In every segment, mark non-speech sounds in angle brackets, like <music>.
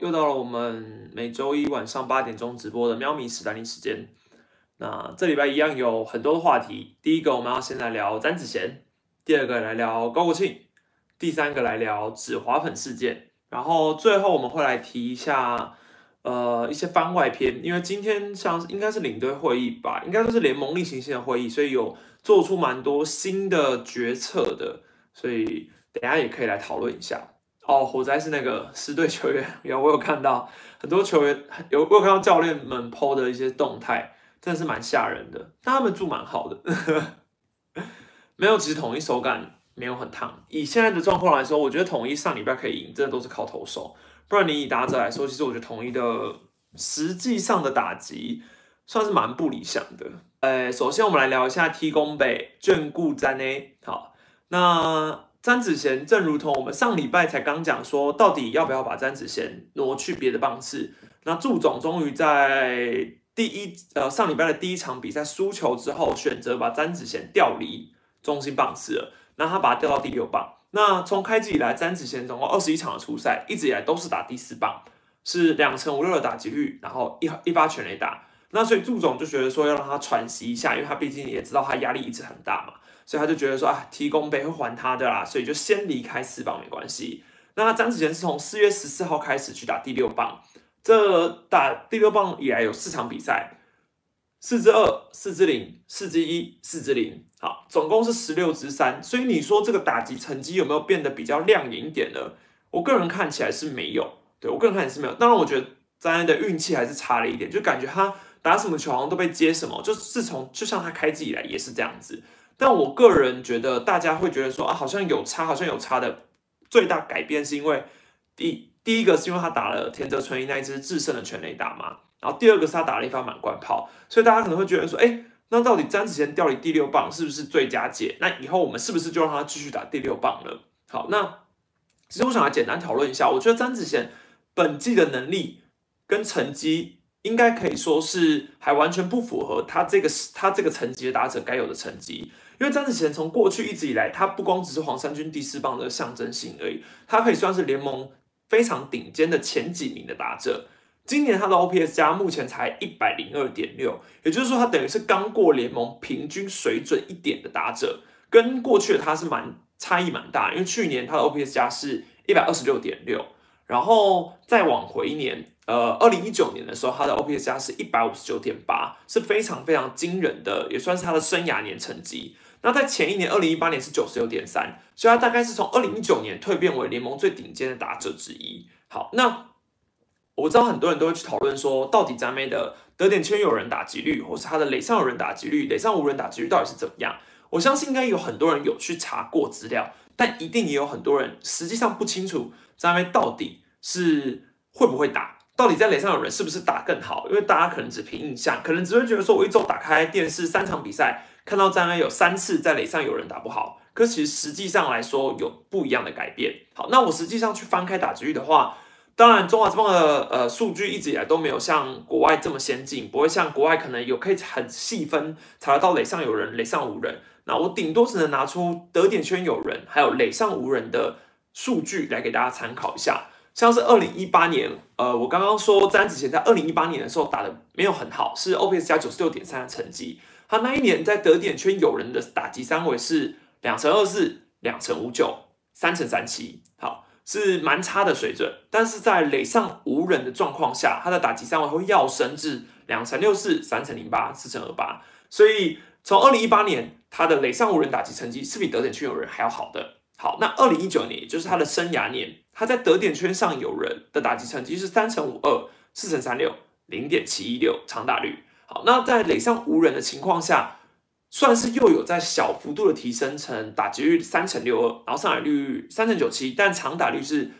又到了我们每周一晚上八点钟直播的喵咪史丹利时间。那这礼拜一样有很多的话题。第一个我们要先来聊詹子贤，第二个来聊高国庆，第三个来聊纸滑粉事件，然后最后我们会来提一下呃一些番外篇，因为今天像应该是领队会议吧，应该都是联盟例行性的会议，所以有做出蛮多新的决策的，所以等下也可以来讨论一下。哦，火灾是那个 <laughs> 十队球员，有我有看到很多球员有我有看到教练们 PO 的一些动态，真的是蛮吓人的。但他们住蛮好的，<laughs> 没有，其实统一手感没有很烫。以现在的状况来说，我觉得统一上礼拜可以赢，真的都是靠投手。不然你以打者来说，其实我觉得统一的实际上的打击算是蛮不理想的。呃，首先我们来聊一下 T 宫北眷顾詹 A，好，那。詹子贤，正如同我们上礼拜才刚讲说，到底要不要把詹子贤挪去别的棒次？那祝总终于在第一呃上礼拜的第一场比赛输球之后，选择把詹子贤调离中心棒次了。那他把他调到第六棒。那从开季以来，詹子贤总共二十一场的初赛，一直以来都是打第四棒，是两成五六的打击率，然后一一发全垒打。那所以祝总就觉得说要让他喘息一下，因为他毕竟也知道他压力一直很大嘛。所以他就觉得说啊，提供杯会还他的啦，所以就先离开四棒没关系。那张子贤是从四月十四号开始去打第六棒，这打第六棒以来有四场比赛，四支二、四支零、四支一、四支零，好，总共是十六支三。所以你说这个打击成绩有没有变得比较亮眼一点呢？我个人看起来是没有，对我个人看起来是没有。当然，我觉得张安的运气还是差了一点，就感觉他打什么球好像都被接什么，就自从就像他开机以来也是这样子。但我个人觉得，大家会觉得说啊，好像有差，好像有差的最大改变是因为第第一个是因为他打了田泽纯一那一支制胜的全垒打嘛，然后第二个是他打了一发满贯炮，所以大家可能会觉得说，哎，那到底詹子贤调离第六棒是不是最佳解？那以后我们是不是就让他继续打第六棒了？好，那其实我想来简单讨论一下，我觉得詹子贤本季的能力跟成绩应该可以说是还完全不符合他这个他这个层级的打者该有的成绩。因为张子贤从过去一直以来，他不光只是黄山军第四棒的象征性而已，他可以算是联盟非常顶尖的前几名的打者。今年他的 OPS 加目前才一百零二点六，也就是说他等于是刚过联盟平均水准一点的打者，跟过去的他是蛮差异蛮大。因为去年他的 OPS 加是一百二十六点六，然后再往回一年。呃，二零一九年的时候，他的 OPS 加是一百五十九点八，是非常非常惊人的，也算是他的生涯年成绩。那在前一年，二零一八年是九十六点三，所以他大概是从二零一九年蜕变为联盟最顶尖的打者之一。好，那我知道很多人都会去讨论说，到底詹妹的得点圈有人打击率，或是他的垒上有人打击率、垒上无人打击率到底是怎么样？我相信应该有很多人有去查过资料，但一定也有很多人实际上不清楚詹妹到底是会不会打。到底在垒上有人是不是打更好？因为大家可能只凭印象，可能只会觉得说，我一周打开电视三场比赛，看到张安有三次在垒上有人打不好。可其实实际上来说有不一样的改变。好，那我实际上去翻开打击率的话，当然中华之棒的呃数据一直以来都没有像国外这么先进，不会像国外可能有可以很细分查得到垒上有人、垒上无人。那我顶多只能拿出得点圈有人，还有垒上无人的数据来给大家参考一下。像是二零一八年，呃，我刚刚说詹子贤在二零一八年的时候打的没有很好，是 OPS 加九十六点三的成绩。他那一年在得点圈有人的打击三围是两成二四、两成五九、三成三七，好，是蛮差的水准。但是在垒上无人的状况下，他的打击三围会要升至两成六四、三成零八、四成二八。所以从二零一八年，他的垒上无人打击成绩是比得点圈有人还要好的。好，那二零一九年，也就是他的生涯年。他在得点圈上有人的打击成绩是三乘五二四乘三六零点七一六长打率。好，那在垒上无人的情况下，算是又有在小幅度的提升成打击率三乘六二，然后上垒率三乘九七，但长打率是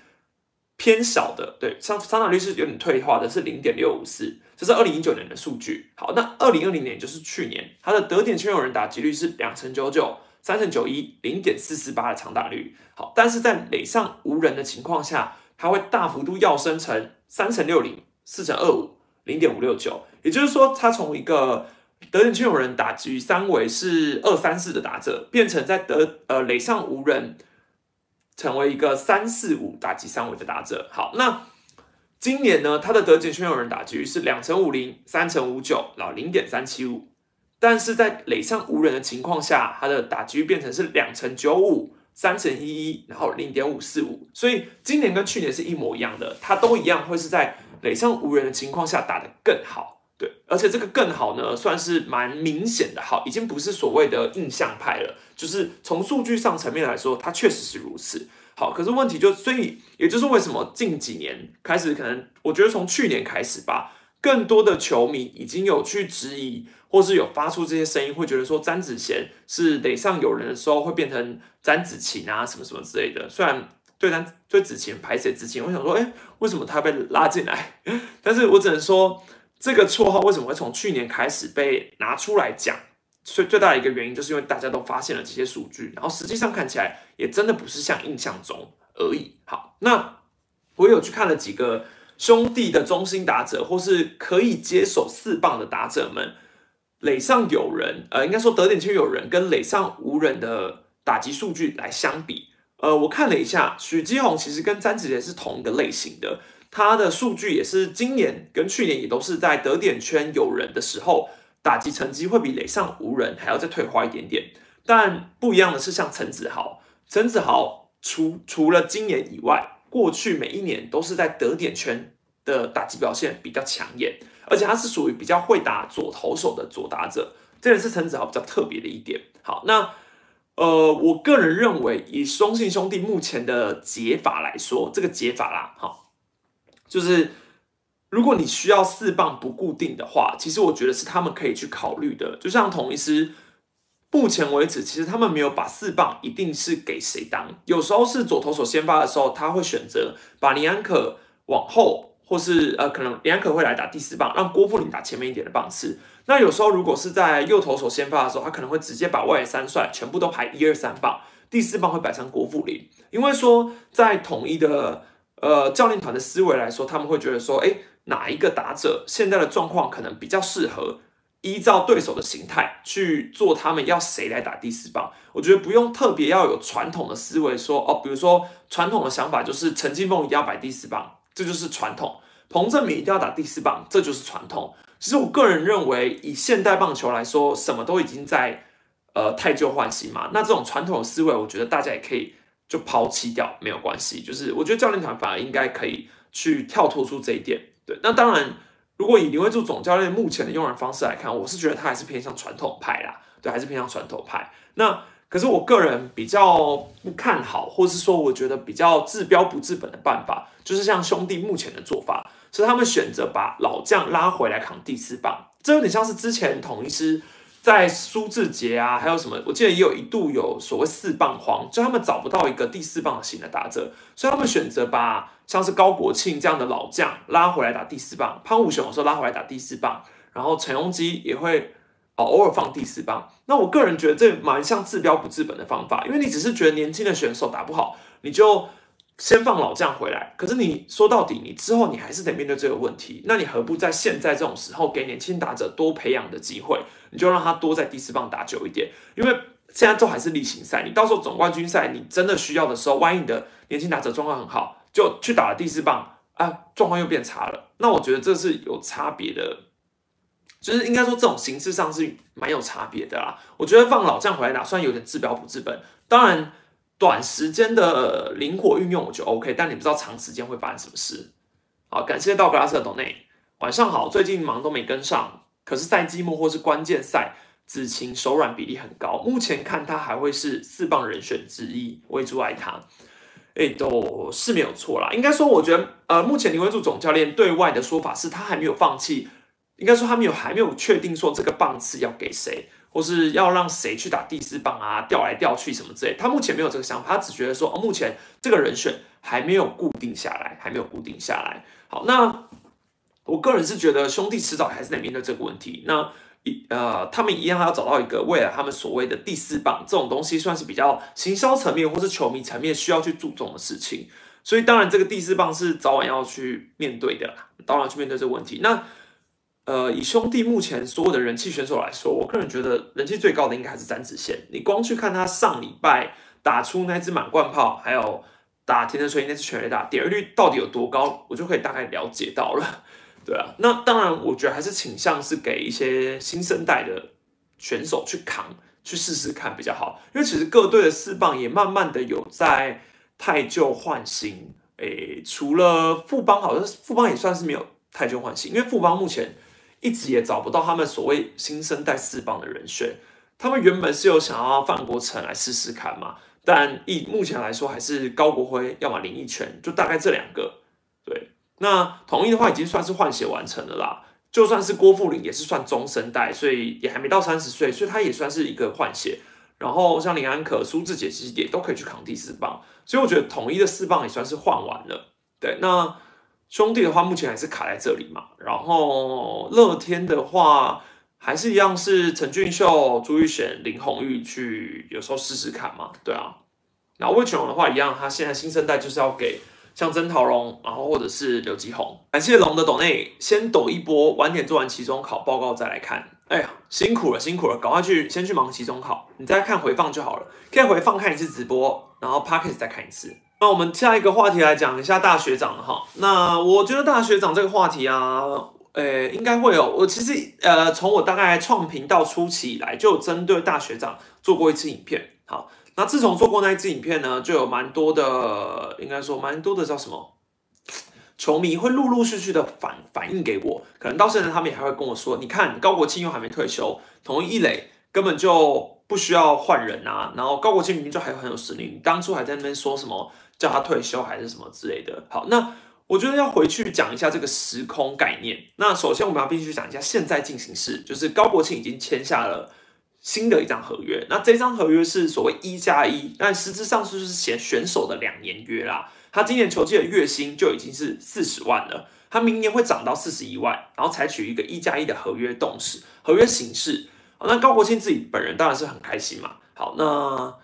偏少的。对，上长打率是有点退化的，是零点六五四。这是二零一九年的数据。好，那二零二零年就是去年，他的得点圈有人打击率是两成九九。三成九一零点四四八的长打率，好，但是在垒上无人的情况下，它会大幅度跃升成三乘六零四乘二五零点五六九，也就是说，他从一个得点圈有人打击三围是二三四的打者，变成在得呃垒上无人成为一个三四五打击三围的打者。好，那今年呢，他的得点圈有人打击是两成五零、三成五九，然后零点三七五。但是在垒上无人的情况下，他的打击变成是两成九五、三成一一，然后零点五四五。所以今年跟去年是一模一样的，他都一样会是在垒上无人的情况下打得更好。对，而且这个更好呢，算是蛮明显的好，已经不是所谓的印象派了，就是从数据上层面来说，它确实是如此。好，可是问题就，所以也就是为什么近几年开始，可能我觉得从去年开始吧，更多的球迷已经有去质疑，或是有发出这些声音，会觉得说詹子贤是垒上有人的时候会变成詹子晴啊，什么什么之类的。虽然对詹对子晴排谁子晴，我想说，哎，为什么他被拉进来？<laughs> 但是我只能说。这个绰号为什么会从去年开始被拿出来讲？最最大的一个原因，就是因为大家都发现了这些数据，然后实际上看起来也真的不是像印象中而已。好，那我有去看了几个兄弟的中心打者，或是可以接手四棒的打者们，垒上有人，呃，应该说得点圈有人跟垒上无人的打击数据来相比，呃，我看了一下，许基宏其实跟詹子杰是同一个类型的。他的数据也是今年跟去年也都是在得点圈有人的时候，打击成绩会比垒上无人还要再退化一点点。但不一样的是，像陈子豪，陈子豪除除了今年以外，过去每一年都是在得点圈的打击表现比较抢眼，而且他是属于比较会打左投手的左打者，这也是陈子豪比较特别的一点。好，那呃，我个人认为，以中信兄弟目前的解法来说，这个解法啦，好。就是如果你需要四棒不固定的话，其实我觉得是他们可以去考虑的。就像统一师，目前为止，其实他们没有把四棒一定是给谁当。有时候是左投手先发的时候，他会选择把林安可往后，或是呃，可能林安可会来打第四棒，让郭富林打前面一点的棒次。那有时候如果是在右投手先发的时候，他可能会直接把外野三帅全部都排一二三棒，第四棒会摆上郭富林，因为说在统一的。呃，教练团的思维来说，他们会觉得说，哎，哪一个打者现在的状况可能比较适合依照对手的形态去做，他们要谁来打第四棒？我觉得不用特别要有传统的思维，说哦，比如说传统的想法就是陈金凤一定要摆第四棒，这就是传统；彭正明一定要打第四棒，这就是传统。其实我个人认为，以现代棒球来说，什么都已经在呃太旧换新嘛。那这种传统的思维，我觉得大家也可以。就抛弃掉没有关系，就是我觉得教练团反而应该可以去跳脱出这一点。对，那当然，如果以林威柱总教练目前的用人方式来看，我是觉得他还是偏向传统派啦，对，还是偏向传统派。那可是我个人比较不看好，或是说我觉得比较治标不治本的办法，就是像兄弟目前的做法，是他们选择把老将拉回来扛第四棒，这有点像是之前统一师。在苏志杰啊，还有什么？我记得也有一度有所谓四棒荒，就他们找不到一个第四棒型的打者，所以他们选择把像是高国庆这样的老将拉回来打第四棒，潘武雄有时候拉回来打第四棒，然后陈荣基也会哦偶尔放第四棒。那我个人觉得这蛮像治标不治本的方法，因为你只是觉得年轻的选手打不好，你就。先放老将回来，可是你说到底，你之后你还是得面对这个问题。那你何不在现在这种时候给年轻打者多培养的机会？你就让他多在第四棒打久一点，因为现在都还是例行赛。你到时候总冠军赛，你真的需要的时候，万一你的年轻打者状况很好，就去打了第四棒啊，状况又变差了。那我觉得这是有差别的，就是应该说这种形式上是蛮有差别的啦。我觉得放老将回来打，算有点治标不治本，当然。短时间的灵活运用我就 OK，但你不知道长时间会发生什么事。好，感谢道格拉斯的 d o n a t，晚上好。最近忙都没跟上，可是赛季末或是关键赛，子晴手软比例很高。目前看他还会是四棒人选之一，我也祝爱他。哎，都是没有错啦。应该说，我觉得呃，目前林威柱总教练对外的说法是他还没有放弃，应该说他没有还没有确定说这个棒次要给谁。或是要让谁去打第四棒啊，调来调去什么之类，他目前没有这个想法，他只觉得说，哦，目前这个人选还没有固定下来，还没有固定下来。好，那我个人是觉得兄弟迟早还是得面对这个问题。那一呃，他们一样要找到一个未来他们所谓的第四棒这种东西，算是比较行销层面或是球迷层面需要去注重的事情。所以当然，这个第四棒是早晚要去面对的啦，当然去面对这个问题。那呃，以兄弟目前所有的人气选手来说，我个人觉得人气最高的应该还是詹子贤。你光去看他上礼拜打出那支满贯炮，还有打田泽锤那次全垒打点击率到底有多高，我就可以大概了解到了。<laughs> 对啊，那当然，我觉得还是倾向是给一些新生代的选手去扛，去试试看比较好。因为其实各队的四棒也慢慢的有在太旧换新。诶，除了富邦，好像富邦也算是没有太旧换新，因为富邦目前一直也找不到他们所谓新生代四棒的人选。他们原本是有想要范国成来试试看嘛，但以目前来说，还是高国辉要么林奕泉，就大概这两个。对。那统一的话已经算是换血完成了啦，就算是郭富林也是算中生代，所以也还没到三十岁，所以他也算是一个换血。然后像林安可、苏志杰其实也都可以去扛第四棒，所以我觉得统一的四棒也算是换完了。对，那兄弟的话目前还是卡在这里嘛。然后乐天的话还是一样是陈俊秀、朱玉贤、林红玉去有时候试试看嘛。对啊，然后魏全龙的话一样，他现在新生代就是要给。像曾桃龙，然后或者是刘吉宏，感谢龙的抖内，先抖一波，晚点做完期中考报告再来看。哎呀，辛苦了，辛苦了，赶快去先去忙期中考，你再看回放就好了。可以回放看一次直播，然后 p o c k e t 再看一次。那我们下一个话题来讲一下大学长哈。那我觉得大学长这个话题啊，呃，应该会有。我其实呃，从我大概创频道初期以来，就针对大学长做过一次影片。好。那自从做过那一支影片呢，就有蛮多的，应该说蛮多的叫什么球迷会陆陆续续的反反映给我，可能到现在他们也还会跟我说，你看高国庆又还没退休，同一垒根本就不需要换人啊，然后高国庆明明就还很有实力，当初还在那边说什么叫他退休还是什么之类的。好，那我觉得要回去讲一下这个时空概念。那首先我们要必须讲一下现在进行式，就是高国庆已经签下了。新的一张合约，那这张合约是所谓一加一，但实质上就是写选手的两年约啦。他今年球季的月薪就已经是四十万了，他明年会涨到四十一万，然后采取一个一加一的合约动式合约形式。那高国庆自己本人当然是很开心嘛。好，那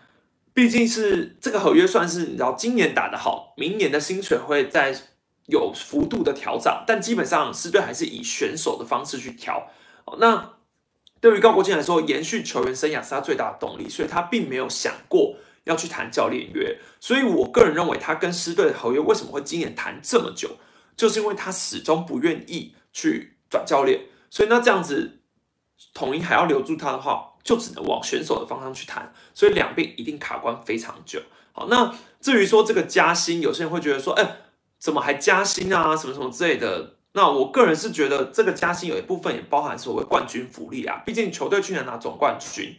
毕竟是这个合约算是你知道，今年打得好，明年的薪水会在有幅度的调整，但基本上狮队还是以选手的方式去调。那。对于高国庆来说，延续球员生涯是他最大的动力，所以他并没有想过要去谈教练约。所以我个人认为，他跟狮队的合约为什么会今年谈这么久，就是因为他始终不愿意去转教练。所以那这样子，统一还要留住他的话，就只能往选手的方向去谈。所以两边一定卡关非常久。好，那至于说这个加薪，有些人会觉得说，哎，怎么还加薪啊？什么什么之类的。那我个人是觉得这个加薪有一部分也包含所谓冠军福利啊，毕竟球队去年拿总冠军，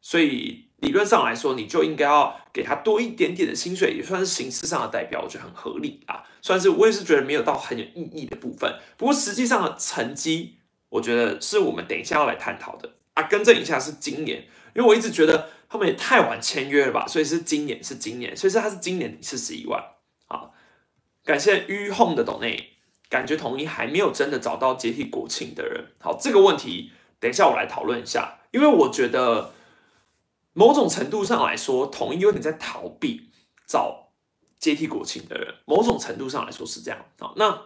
所以理论上来说，你就应该要给他多一点点的薪水，也算是形式上的代表，我觉得很合理啊。算是我也是觉得没有到很有意义的部分，不过实际上的成绩，我觉得是我们等一下要来探讨的啊。更正一下是今年，因为我一直觉得他们也太晚签约了吧，所以是今年是今年，所以是他是今年四十一万。好，感谢于 home 的董内。感觉统一还没有真的找到接替国庆的人。好，这个问题等一下我来讨论一下，因为我觉得某种程度上来说，统一有点在逃避找接替国庆的人。某种程度上来说是这样。好，那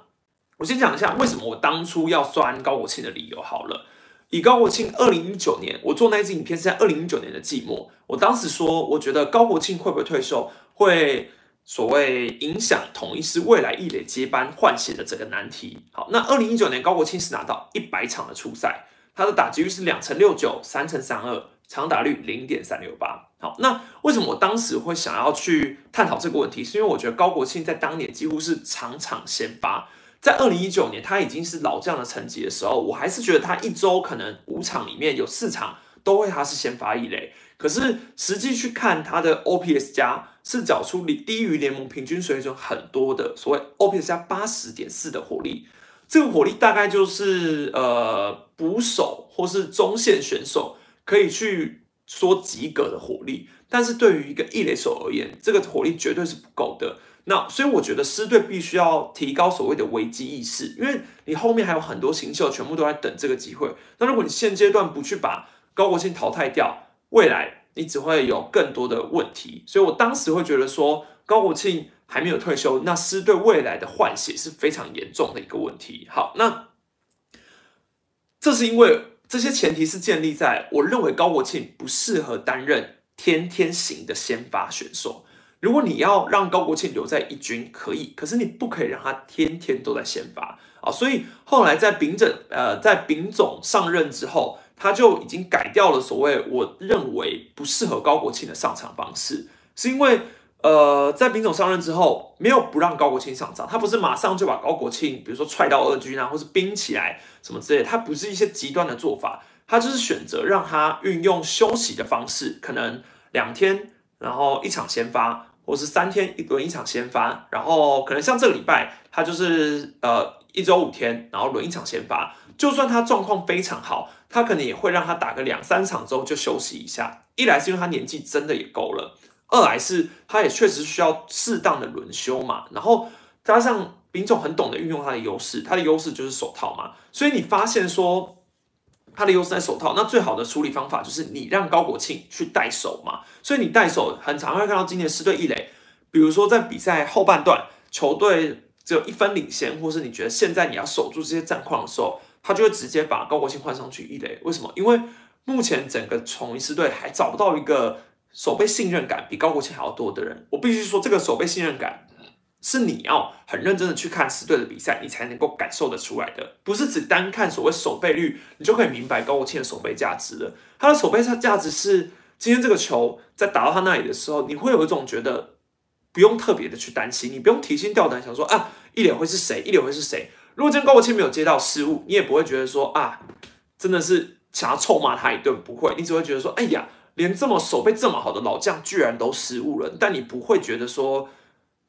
我先讲一下为什么我当初要酸高国庆的理由。好了，以高国庆二零一九年，我做那支影片是在二零一九年的季末，我当时说，我觉得高国庆会不会退休会。所谓影响统一是未来一垒接班换血的这个难题。好，那二零一九年高国庆是拿到一百场的初赛，他的打击率是两成六九，三成三二，长打率零点三六八。好，那为什么我当时会想要去探讨这个问题？是因为我觉得高国庆在当年几乎是场场先发，在二零一九年他已经是老将的成绩的时候，我还是觉得他一周可能五场里面有四场都会他是先发一垒。可是实际去看他的 OPS 加是找出离低于联盟平均水准很多的所谓 OPS 加八十点四的火力，这个火力大概就是呃捕手或是中线选手可以去说及格的火力，但是对于一个一垒手而言，这个火力绝对是不够的。那所以我觉得狮队必须要提高所谓的危机意识，因为你后面还有很多新秀全部都在等这个机会。那如果你现阶段不去把高国庆淘汰掉，未来你只会有更多的问题，所以我当时会觉得说高国庆还没有退休，那狮队未来的换血是非常严重的一个问题。好，那这是因为这些前提是建立在我认为高国庆不适合担任天天型的先发选手。如果你要让高国庆留在一军，可以，可是你不可以让他天天都在先发啊。所以后来在丙整呃在丙总上任之后，他就已经改掉了所谓我认为不适合高国庆的上场方式，是因为。呃，在丙总上任之后，没有不让高国庆上场，他不是马上就把高国庆，比如说踹到二军啊，或是冰起来什么之类，他不是一些极端的做法，他就是选择让他运用休息的方式，可能两天，然后一场先发，我是三天一轮一场先发，然后可能像这个礼拜，他就是呃一周五天，然后轮一场先发，就算他状况非常好，他可能也会让他打个两三场之后就休息一下，一来是因为他年纪真的也够了。二来是他也确实需要适当的轮休嘛，然后加上丙总很懂得运用他的优势，他的优势就是手套嘛，所以你发现说他的优势在手套，那最好的处理方法就是你让高国庆去带手嘛，所以你带手很常会看到今年四队一垒，比如说在比赛后半段球队只有一分领先，或是你觉得现在你要守住这些战况的时候，他就会直接把高国庆换上去一垒，为什么？因为目前整个崇一狮队还找不到一个。守备信任感比高国庆还要多的人，我必须说，这个守备信任感是你要很认真的去看四队的比赛，你才能够感受得出来的，不是只单看所谓守备率，你就可以明白高国庆的守备价值了。他的守备价值是，今天这个球在打到他那里的时候，你会有一种觉得不用特别的去担心，你不用提心吊胆想说啊，一脸会是谁，一脸会是谁。如果今天高国庆没有接到失误，你也不会觉得说啊，真的是想要臭骂他一顿，不会，你只会觉得说，哎呀。连这么守备这么好的老将居然都失误了，但你不会觉得说，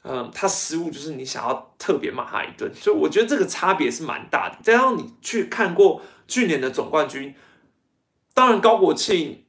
嗯，他失误就是你想要特别骂他一顿，所以我觉得这个差别是蛮大的。加上你去看过去年的总冠军，当然高国庆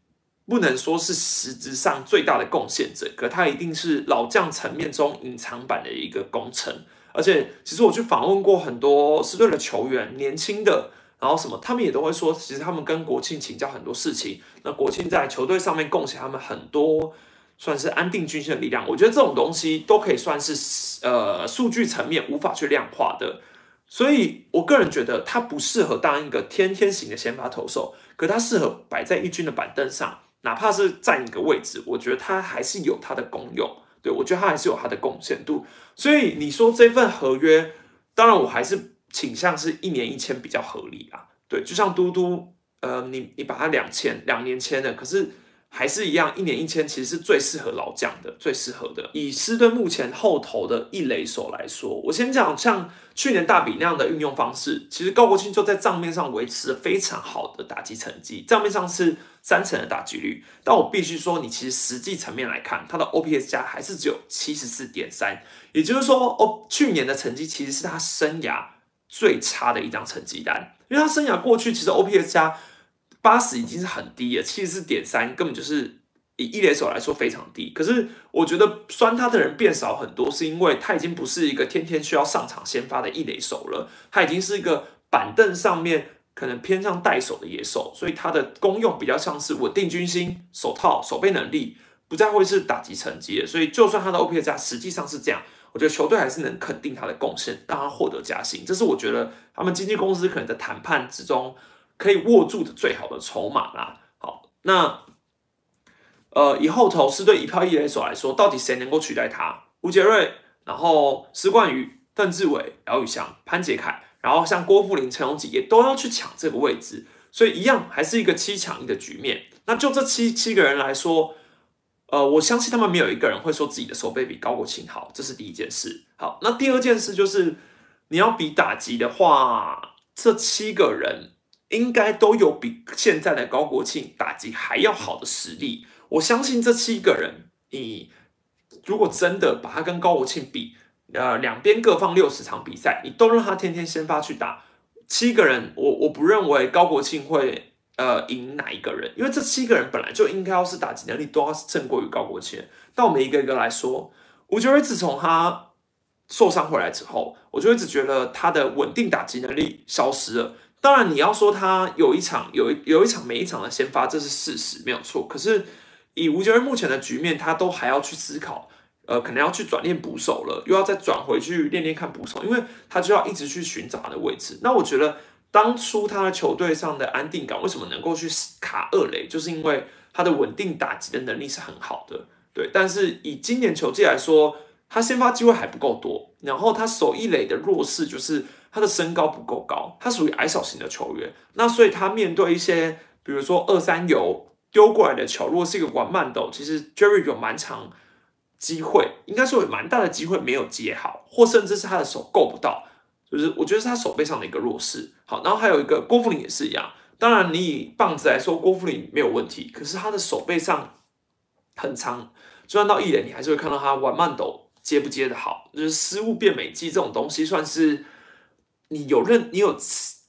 不能说是实质上最大的贡献者，可他一定是老将层面中隐藏版的一个功臣。而且，其实我去访问过很多狮队的球员，年轻的。然后什么，他们也都会说，其实他们跟国庆请教很多事情。那国庆在球队上面贡献他们很多，算是安定军心的力量。我觉得这种东西都可以算是呃数据层面无法去量化的。所以我个人觉得他不适合当一个天天型的先发投手，可他适合摆在一军的板凳上，哪怕是占一个位置，我觉得他还是有他的功用。对我觉得他还是有他的贡献度。所以你说这份合约，当然我还是。倾向是一年一签比较合理啊，对，就像嘟嘟，呃，你你把它两签两年签的，可是还是一样，一年一签其实是最适合老将的，最适合的。以狮队目前后头的一垒手来说，我先讲像去年大比那样的运用方式，其实高国庆就在账面上维持了非常好的打击成绩，账面上是三成的打击率，但我必须说，你其实实际层面来看，他的 OPS 加还是只有七十四点三，也就是说，哦，去年的成绩其实是他生涯。最差的一张成绩单，因为他生涯过去其实 OPS 加八十已经是很低了，七十四点三根本就是以一垒手来说非常低。可是我觉得酸他的人变少很多，是因为他已经不是一个天天需要上场先发的一垒手了，他已经是一个板凳上面可能偏向带手的野手，所以他的功用比较像是稳定军心、手套、守备能力，不再会是打击成绩。所以就算他的 OP 加实际上是这样。我觉得球队还是能肯定他的贡献，让他获得加薪，这是我觉得他们经纪公司可能在谈判之中可以握住的最好的筹码啦。好，那呃，以后投是对一票一垒手来说，到底谁能够取代他？吴杰瑞，然后施冠宇、邓志伟、姚宇翔、潘杰凯，然后像郭富林、陈永吉也都要去抢这个位置，所以一样还是一个七抢一的局面。那就这七七个人来说。呃，我相信他们没有一个人会说自己的手背比高国庆好，这是第一件事。好，那第二件事就是你要比打击的话，这七个人应该都有比现在的高国庆打击还要好的实力。我相信这七个人，你如果真的把他跟高国庆比，呃，两边各放六十场比赛，你都让他天天先发去打，七个人，我我不认为高国庆会。呃，赢哪一个人？因为这七个人本来就应该要是打击能力都要胜过于高国庆。但我们一个一个来说，我觉得自从他受伤回来之后，我就一直觉得他的稳定打击能力消失了。当然，你要说他有一场有有一场每一场的先发，这是事实，没有错。可是以吴觉得目前的局面，他都还要去思考，呃，可能要去转练捕手了，又要再转回去练练看捕手，因为他就要一直去寻找他的位置。那我觉得。当初他的球队上的安定感为什么能够去卡二垒，就是因为他的稳定打击的能力是很好的。对，但是以今年球季来说，他先发机会还不够多，然后他守一垒的弱势就是他的身高不够高，他属于矮小型的球员，那所以他面对一些比如说二三游丢过来的球，如果是一个玩慢斗，其实 Jerry 有蛮长机会，应该说有蛮大的机会没有接好，或甚至是他的手够不到，就是我觉得是他手背上的一个弱势。好，然后还有一个郭富林也是一样，当然你以棒子来说，郭富林没有问题，可是他的手背上很长。就算到一垒，你还是会看到他玩慢斗接不接的好，就是失误变美记这种东西，算是你有认你有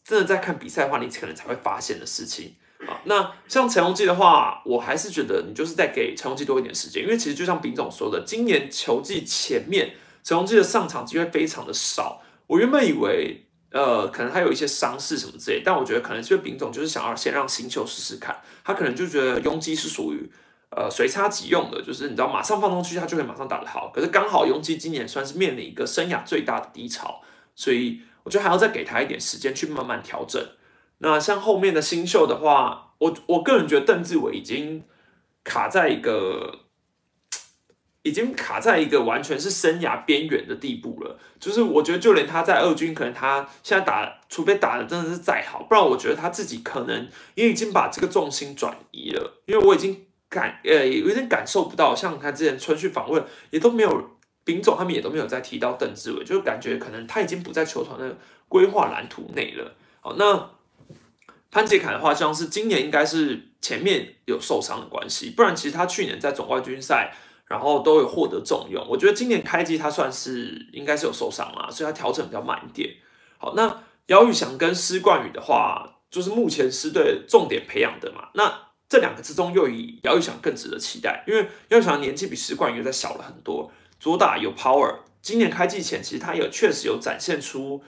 真的在看比赛的话，你可能才会发现的事情啊。那像陈宏基的话，我还是觉得你就是在给陈宏基多一点时间，因为其实就像丙总说的，今年球季前面陈宏基的上场机会非常的少。我原本以为呃，可能他有一些伤势什么之类，但我觉得可能是丙总就是想要先让新秀试试看，他可能就觉得拥基是属于。呃，随插即用的，就是你知道，马上放上去，他就会马上打得好。可是刚好雍基今年算是面临一个生涯最大的低潮，所以我觉得还要再给他一点时间去慢慢调整。那像后面的新秀的话，我我个人觉得邓志伟已经卡在一个，已经卡在一个完全是生涯边缘的地步了。就是我觉得就连他在二军，可能他现在打，除非打的真的是再好，不然我觉得他自己可能也已经把这个重心转移了。因为我已经。感呃有点感受不到，像他之前春训访问也都没有，丙总他们也都没有再提到邓志伟，就感觉可能他已经不在球团的规划蓝图内了。好，那潘杰凯的话，像是今年应该是前面有受伤的关系，不然其实他去年在总冠军赛然后都有获得重用。我觉得今年开机他算是应该是有受伤啦，所以他调整比较慢一点。好，那姚宇翔跟施冠宇的话，就是目前师队重点培养的嘛，那。这两个之中，又以姚宇翔更值得期待，因为姚宇翔年纪比石冠宇再小了很多，左打有 power。今年开季前，其实他也确实有展现出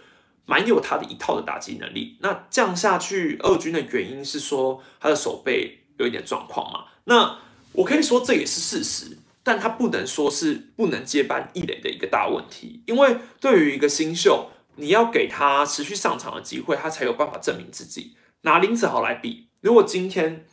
蛮有他的一套的打击能力。那降下去二军的原因是说他的手背有一点状况嘛？那我可以说这也是事实，但他不能说是不能接班易磊的一个大问题，因为对于一个新秀，你要给他持续上场的机会，他才有办法证明自己。拿林子豪来比，如果今天。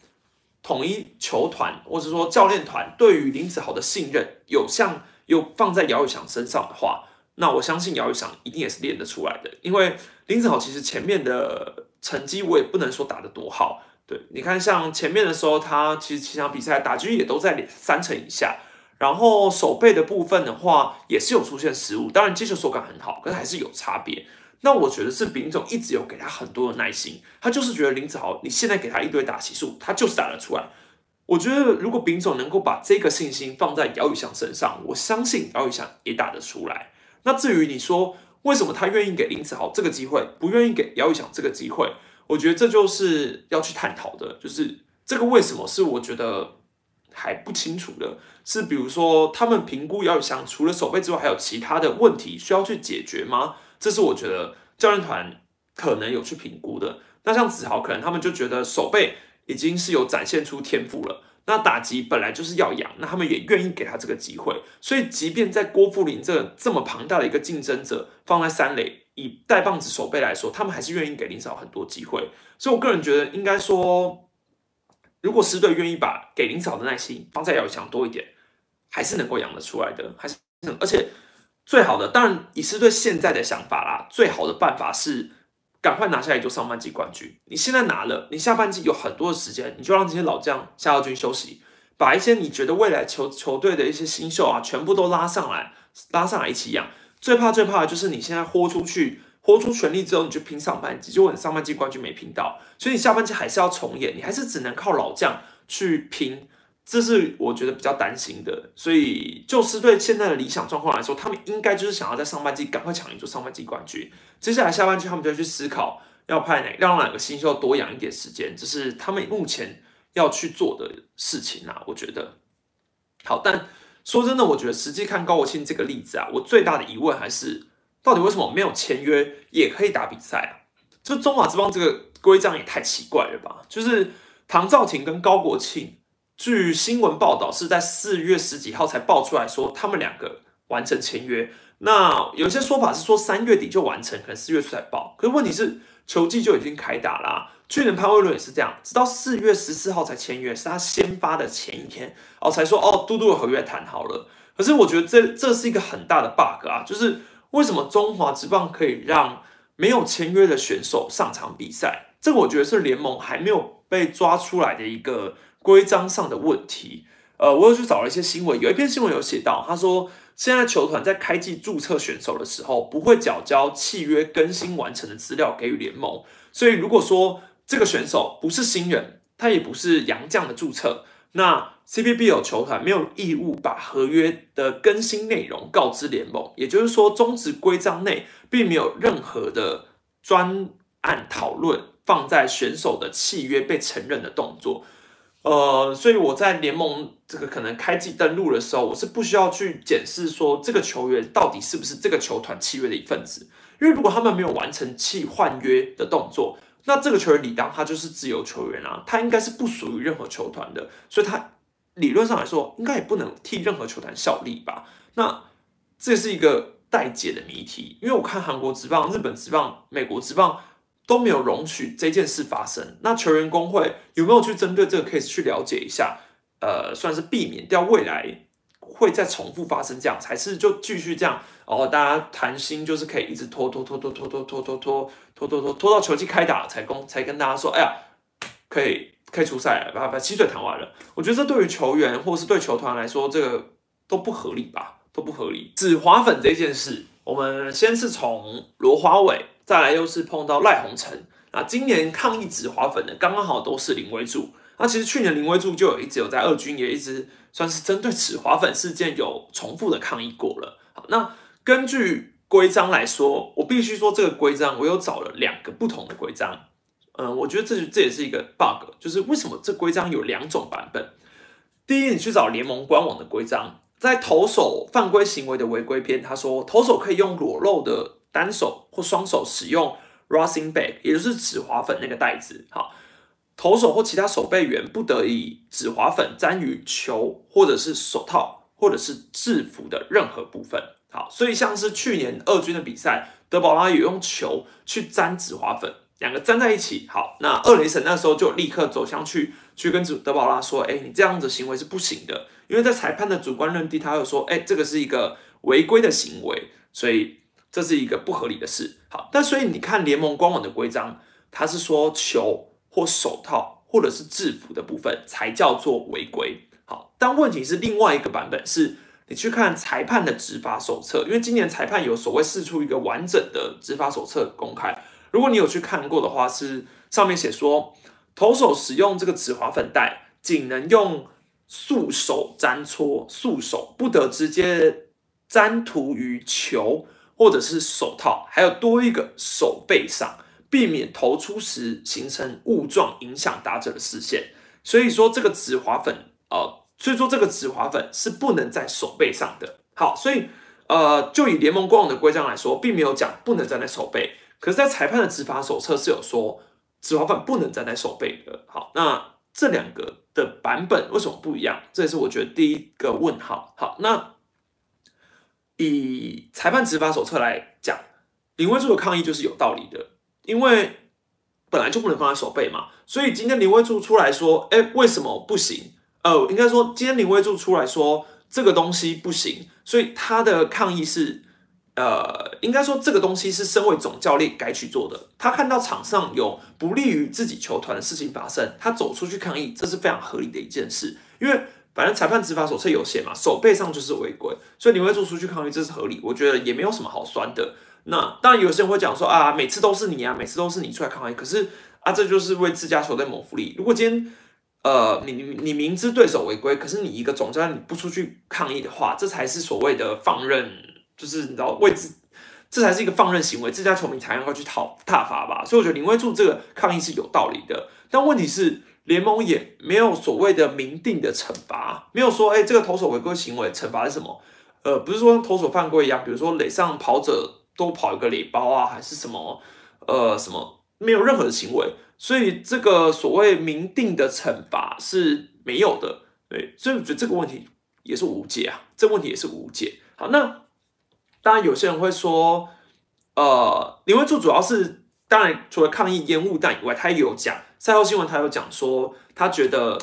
统一球团或者说教练团对于林子豪的信任有像又放在姚宇翔身上的话，那我相信姚宇翔一定也是练得出来的。因为林子豪其实前面的成绩我也不能说打得多好，对，你看像前面的时候，他其实几场比赛打击也都在三成以下，然后手背的部分的话也是有出现失误，当然接球手感很好，可是还是有差别。那我觉得是丙总一直有给他很多的耐心，他就是觉得林子豪，你现在给他一堆打起数，他就是打得出来。我觉得如果丙总能够把这个信心放在姚宇翔身上，我相信姚宇翔也打得出来。那至于你说为什么他愿意给林子豪这个机会，不愿意给姚宇翔这个机会，我觉得这就是要去探讨的，就是这个为什么是我觉得还不清楚的。是比如说他们评估姚宇翔除了手背之外，还有其他的问题需要去解决吗？这是我觉得教练团可能有去评估的。那像子豪，可能他们就觉得手背已经是有展现出天赋了。那打击本来就是要养，那他们也愿意给他这个机会。所以，即便在郭富林这这么庞大的一个竞争者放在三垒，以带棒子手背来说，他们还是愿意给林嫂很多机会。所以我个人觉得，应该说，如果师队愿意把给林嫂的耐心放在姚宇翔多一点，还是能够养得出来的。还是而且。最好的当然，以师队现在的想法啦，最好的办法是赶快拿下来就上半季冠军。你现在拿了，你下半季有很多的时间，你就让这些老将下二军休息，把一些你觉得未来球球队的一些新秀啊，全部都拉上来，拉上来一起养。最怕最怕的就是你现在豁出去，豁出全力之后，你就拼上半季，结果你上半季冠军没拼到，所以你下半季还是要重演，你还是只能靠老将去拼。这是我觉得比较担心的，所以就是对现在的理想状况来说，他们应该就是想要在上半季赶快抢一座上半季冠军。接下来下半季他们就要去思考要派哪让哪个新秀多养一点时间，这是他们目前要去做的事情啊。我觉得好，但说真的，我觉得实际看高国庆这个例子啊，我最大的疑问还是到底为什么没有签约也可以打比赛啊？就中华之邦这个规章也太奇怪了吧？就是唐兆廷跟高国庆。据新闻报道，是在四月十几号才爆出来说他们两个完成签约，那有些说法是说三月底就完成，可能四月初才报。可是问题是球季就已经开打啦。去年潘威伦也是这样，直到四月十四号才签约，是他先发的前一天哦，才说哦，嘟嘟的合约谈好了。可是我觉得这这是一个很大的 bug 啊，就是为什么中华职棒可以让没有签约的选手上场比赛？这个我觉得是联盟还没有被抓出来的一个规章上的问题。呃，我又去找了一些新闻，有一篇新闻有写到，他说现在球团在开季注册选手的时候，不会缴交契约更新完成的资料给予联盟，所以如果说这个选手不是新人，他也不是洋将的注册，那 CBL 球团没有义务把合约的更新内容告知联盟，也就是说，终止规章内并没有任何的专案讨论放在选手的契约被承认的动作。呃，所以我在联盟这个可能开季登录的时候，我是不需要去检视说这个球员到底是不是这个球团契约的一份子，因为如果他们没有完成契换约的动作，那这个球员理当他就是自由球员啊，他应该是不属于任何球团的，所以他理论上来说应该也不能替任何球团效力吧？那这是一个待解的谜题，因为我看韩国职棒、日本职棒、美国职棒。都没有容许这件事发生。那球员工会有没有去针对这个 case 去了解一下？呃，算是避免掉未来会再重复发生这样，还是就继续这样？然哦，大家谈心就是可以一直拖拖拖拖拖拖拖拖拖拖拖拖到球季开打才公才跟大家说，哎呀，可以可以出赛了，把把七水谈完了。我觉得这对于球员或是对球团来说，这个都不合理吧？都不合理。紫华粉这件事，我们先是从罗华伟。再来又是碰到赖鸿成啊，今年抗议指华粉的刚刚好都是林威柱。那其实去年林威柱就有一直有在二军也一直算是针对紫华粉事件有重复的抗议过了。好，那根据规章来说，我必须说这个规章我又找了两个不同的规章。嗯，我觉得这这也是一个 bug，就是为什么这规章有两种版本？第一，你去找联盟官网的规章，在投手犯规行为的违规篇，他说投手可以用裸露的。单手或双手使用 rosin bag，也就是止滑粉那个袋子。好，投手或其他守备员不得以止滑粉沾于球或者是手套或者是制服的任何部分。好，所以像是去年二军的比赛，德保拉有用球去沾止滑粉，两个粘在一起。好，那二雷神那时候就立刻走向去去跟德保拉说：“哎，你这样子行为是不行的，因为在裁判的主观认定，他又说：哎，这个是一个违规的行为，所以。”这是一个不合理的事。好，但所以你看联盟官网的规章，它是说球或手套或者是制服的部分才叫做违规。好，但问题是另外一个版本是，你去看裁判的执法手册，因为今年裁判有所谓试出一个完整的执法手册公开。如果你有去看过的话，是上面写说，投手使用这个止滑粉袋，仅能用素手沾搓，素手不得直接沾涂于球。或者是手套，还有多一个手背上，避免投出时形成雾状，影响打者的视线。所以说这个止滑粉，呃，所以说这个止滑粉是不能在手背上的。好，所以呃，就以联盟官网的规章来说，并没有讲不能站在手背，可是，在裁判的执法手册是有说止滑粉不能站在手背的。好，那这两个的版本为什么不一样？这也是我觉得第一个问号。好，那。以裁判执法手册来讲，林威柱的抗议就是有道理的，因为本来就不能放在手背嘛，所以今天林威柱出来说，哎，为什么不行？呃，应该说今天林威柱出来说这个东西不行，所以他的抗议是，呃，应该说这个东西是身为总教练该去做的。他看到场上有不利于自己球团的事情发生，他走出去抗议，这是非常合理的一件事，因为。反正裁判执法手册有写嘛，手背上就是违规，所以你会做出去抗议，这是合理。我觉得也没有什么好酸的。那当然，有些人会讲说啊，每次都是你啊，每次都是你出来抗议。可是啊，这就是为自家球队谋福利。如果今天呃，你你明知对手违规，可是你一个总教练你不出去抗议的话，这才是所谓的放任，就是你知道为自，这才是一个放任行为，自家球迷才能够去讨挞伐吧。所以我觉得林威柱这个抗议是有道理的，但问题是。联盟也没有所谓的明定的惩罚，没有说，哎，这个投手违规行为惩罚是什么？呃，不是说投手犯规一样，比如说垒上跑者都跑一个垒包啊，还是什么，呃，什么没有任何的行为，所以这个所谓明定的惩罚是没有的，对，所以我觉得这个问题也是无解啊，这个问题也是无解。好，那当然有些人会说，呃，林文柱主要是当然除了抗议烟雾弹以外，他也有讲赛后新闻，他有讲说他觉得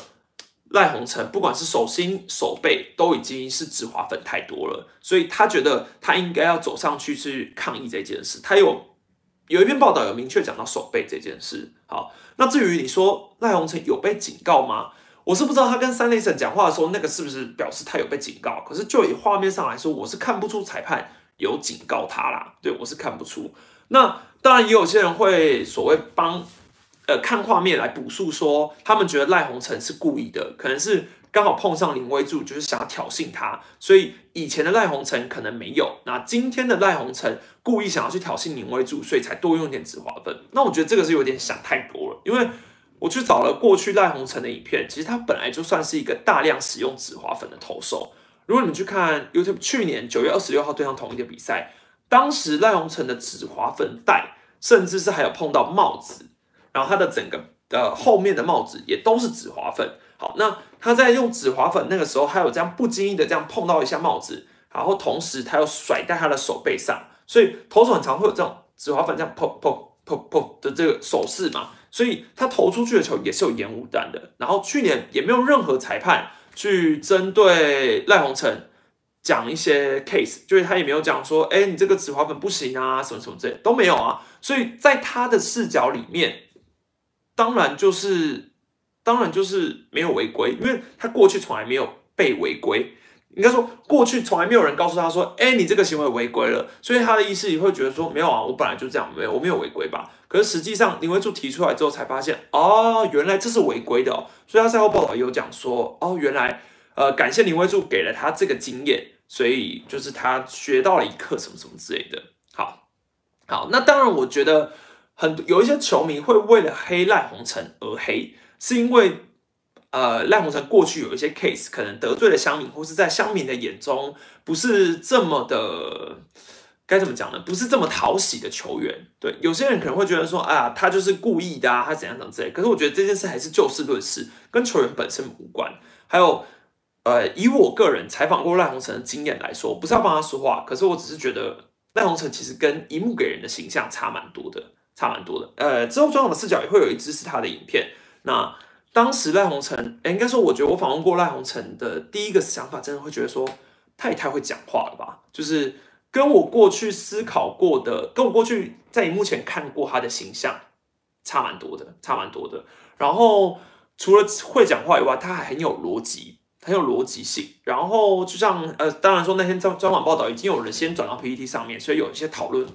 赖鸿成不管是手心手背都已经是止滑粉太多了，所以他觉得他应该要走上去去抗议这件事。他有有一篇报道有明确讲到手背这件事。好，那至于你说赖鸿成有被警告吗？我是不知道他跟三雷神讲话的时候，那个是不是表示他有被警告？可是就以画面上来说，我是看不出裁判有警告他啦。对我是看不出。那当然也有些人会所谓帮呃看画面来补述说，他们觉得赖鸿成是故意的，可能是刚好碰上林威柱，就是想要挑衅他，所以以前的赖鸿成可能没有，那今天的赖鸿成故意想要去挑衅林威柱，所以才多用点紫花粉。那我觉得这个是有点想太多了，因为。我去找了过去赖鸿成的影片，其实他本来就算是一个大量使用紫花粉的投手。如果你们去看 YouTube 去年九月二十六号对上同一个比赛，当时赖鸿成的紫花粉带，甚至是还有碰到帽子，然后他的整个呃后面的帽子也都是紫花粉。好，那他在用紫花粉那个时候，还有这样不经意的这样碰到一下帽子，然后同时他又甩在他的手背上，所以投手很常会有这种紫花粉这样砰砰砰砰的这个手势嘛。所以他投出去的球也是有烟雾弹的，然后去年也没有任何裁判去针对赖鸿成讲一些 case，就是他也没有讲说，哎，你这个紫花粉不行啊，什么什么之类都没有啊。所以在他的视角里面，当然就是当然就是没有违规，因为他过去从来没有被违规。应该说，过去从来没有人告诉他说：“哎，你这个行为违规了。”所以他的意思也会觉得说：“没有啊，我本来就这样，没有，我没有违规吧？”可是实际上，林维柱提出来之后，才发现哦，原来这是违规的哦。所以他赛后报道有讲说：“哦，原来呃，感谢林维柱给了他这个经验，所以就是他学到了一课，什么什么之类的。”好，好，那当然，我觉得很有一些球迷会为了黑赖鸿成而黑，是因为。呃，赖鸿成过去有一些 case，可能得罪了乡民，或是在乡民的眼中不是这么的，该怎么讲呢？不是这么讨喜的球员。对，有些人可能会觉得说，啊，他就是故意的啊，他怎样怎样之类。可是我觉得这件事还是就事论事，跟球员本身无关。还有，呃，以我个人采访过赖鸿成的经验来说，不是要帮他说话，可是我只是觉得赖鸿成其实跟荧幕给人的形象差蛮多的，差蛮多的。呃，之后专访的视角也会有一支是他的影片，那。当时赖鸿成，哎，应该说，我觉得我访问过赖鸿成的第一个想法，真的会觉得说，他也太会讲话了吧？就是跟我过去思考过的，跟我过去在荧幕前看过他的形象差蛮多的，差蛮多的。然后除了会讲话以外，他还很有逻辑，很有逻辑性。然后就像呃，当然说那天专专访报道已经有人先转到 PPT 上面，所以有一些讨论，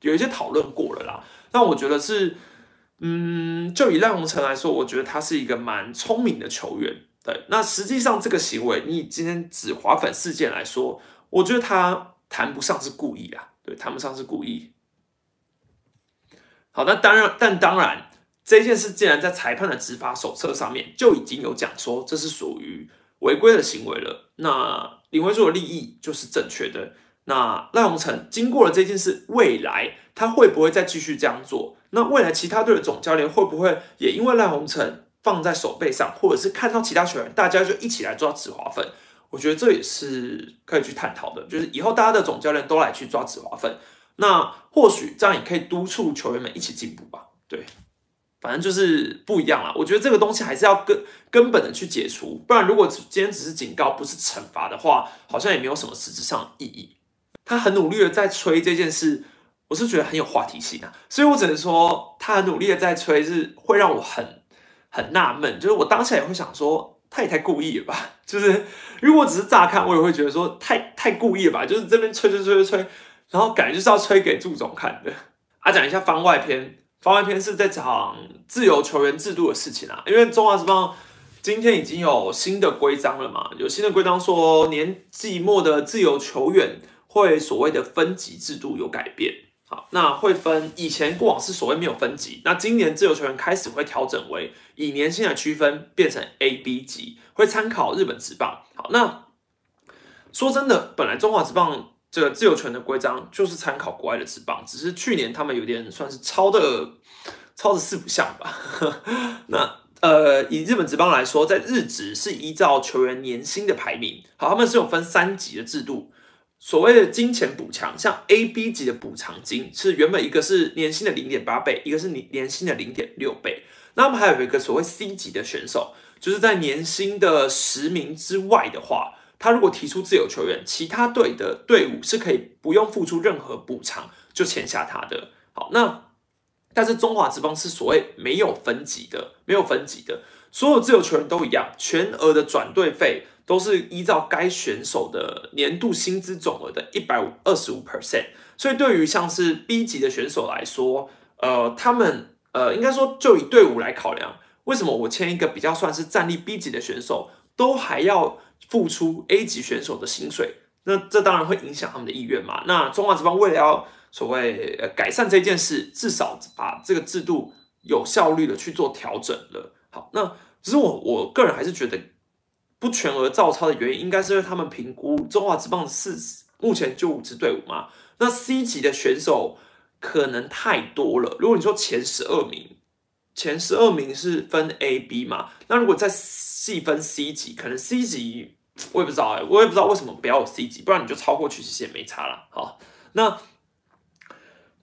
有一些讨论过了啦。但我觉得是。嗯，就以赖鸿成来说，我觉得他是一个蛮聪明的球员。对，那实际上这个行为，你今天指滑粉事件来说，我觉得他谈不上是故意啊。对，谈不上是故意。好，那当然，但当然，这件事既然在裁判的执法手册上面就已经有讲说这是属于违规的行为了，那林威柱的利益就是正确的。那赖鸿成经过了这件事，未来他会不会再继续这样做？那未来其他队的总教练会不会也因为赖鸿成放在手背上，或者是看到其他球员，大家就一起来抓紫花粉？我觉得这也是可以去探讨的。就是以后大家的总教练都来去抓紫花粉，那或许这样也可以督促球员们一起进步吧。对，反正就是不一样啦。我觉得这个东西还是要根根本的去解除，不然如果今天只是警告，不是惩罚的话，好像也没有什么实质上意义。他很努力的在吹这件事。我是觉得很有话题性啊，所以我只能说他很努力的在吹，是会让我很很纳闷。就是我当下也会想说，他也太故意了吧？<laughs> 就是如果只是乍看，我也会觉得说太太故意了吧？就是这边吹吹吹吹吹，然后感觉就是要吹给祝总看的。啊，讲一下番外篇，番外篇是在讲自由球员制度的事情啊。因为中华职棒今天已经有新的规章了嘛，有新的规章说年季末的自由球员会所谓的分级制度有改变。好，那会分以前过往是所谓没有分级，那今年自由球员开始会调整为以年薪来区分，变成 A、B 级，会参考日本职棒。好，那说真的，本来中华职棒这个自由权的规章就是参考国外的职棒，只是去年他们有点算是抄的抄的四不像吧。<laughs> 那呃，以日本职棒来说，在日职是依照球员年薪的排名，好，他们是有分三级的制度。所谓的金钱补偿，像 A、B 级的补偿金是原本一个是年薪的零点八倍，一个是年年薪的零点六倍。那么还有一个所谓 C 级的选手，就是在年薪的十名之外的话，他如果提出自由球员，其他队的队伍是可以不用付出任何补偿就签下他的。好，那但是中华职棒是所谓没有分级的，没有分级的，所有自由球员都一样，全额的转队费。都是依照该选手的年度薪资总额的一百五二十五 percent，所以对于像是 B 级的选手来说，呃，他们呃，应该说就以队伍来考量，为什么我签一个比较算是战力 B 级的选手，都还要付出 A 级选手的薪水？那这当然会影响他们的意愿嘛。那中华职棒为了要所谓呃改善这件事，至少把这个制度有效率的去做调整了。好，那只是我我个人还是觉得。不全额照抄的原因，应该是因为他们评估中华职棒四目前就五支队伍嘛，那 C 级的选手可能太多了。如果你说前十二名，前十二名是分 A、B 嘛，那如果再细分 C 级，可能 C 级我也不知道哎，我也不知道为什么不要有 C 级，不然你就超过去其实也没差了。好，那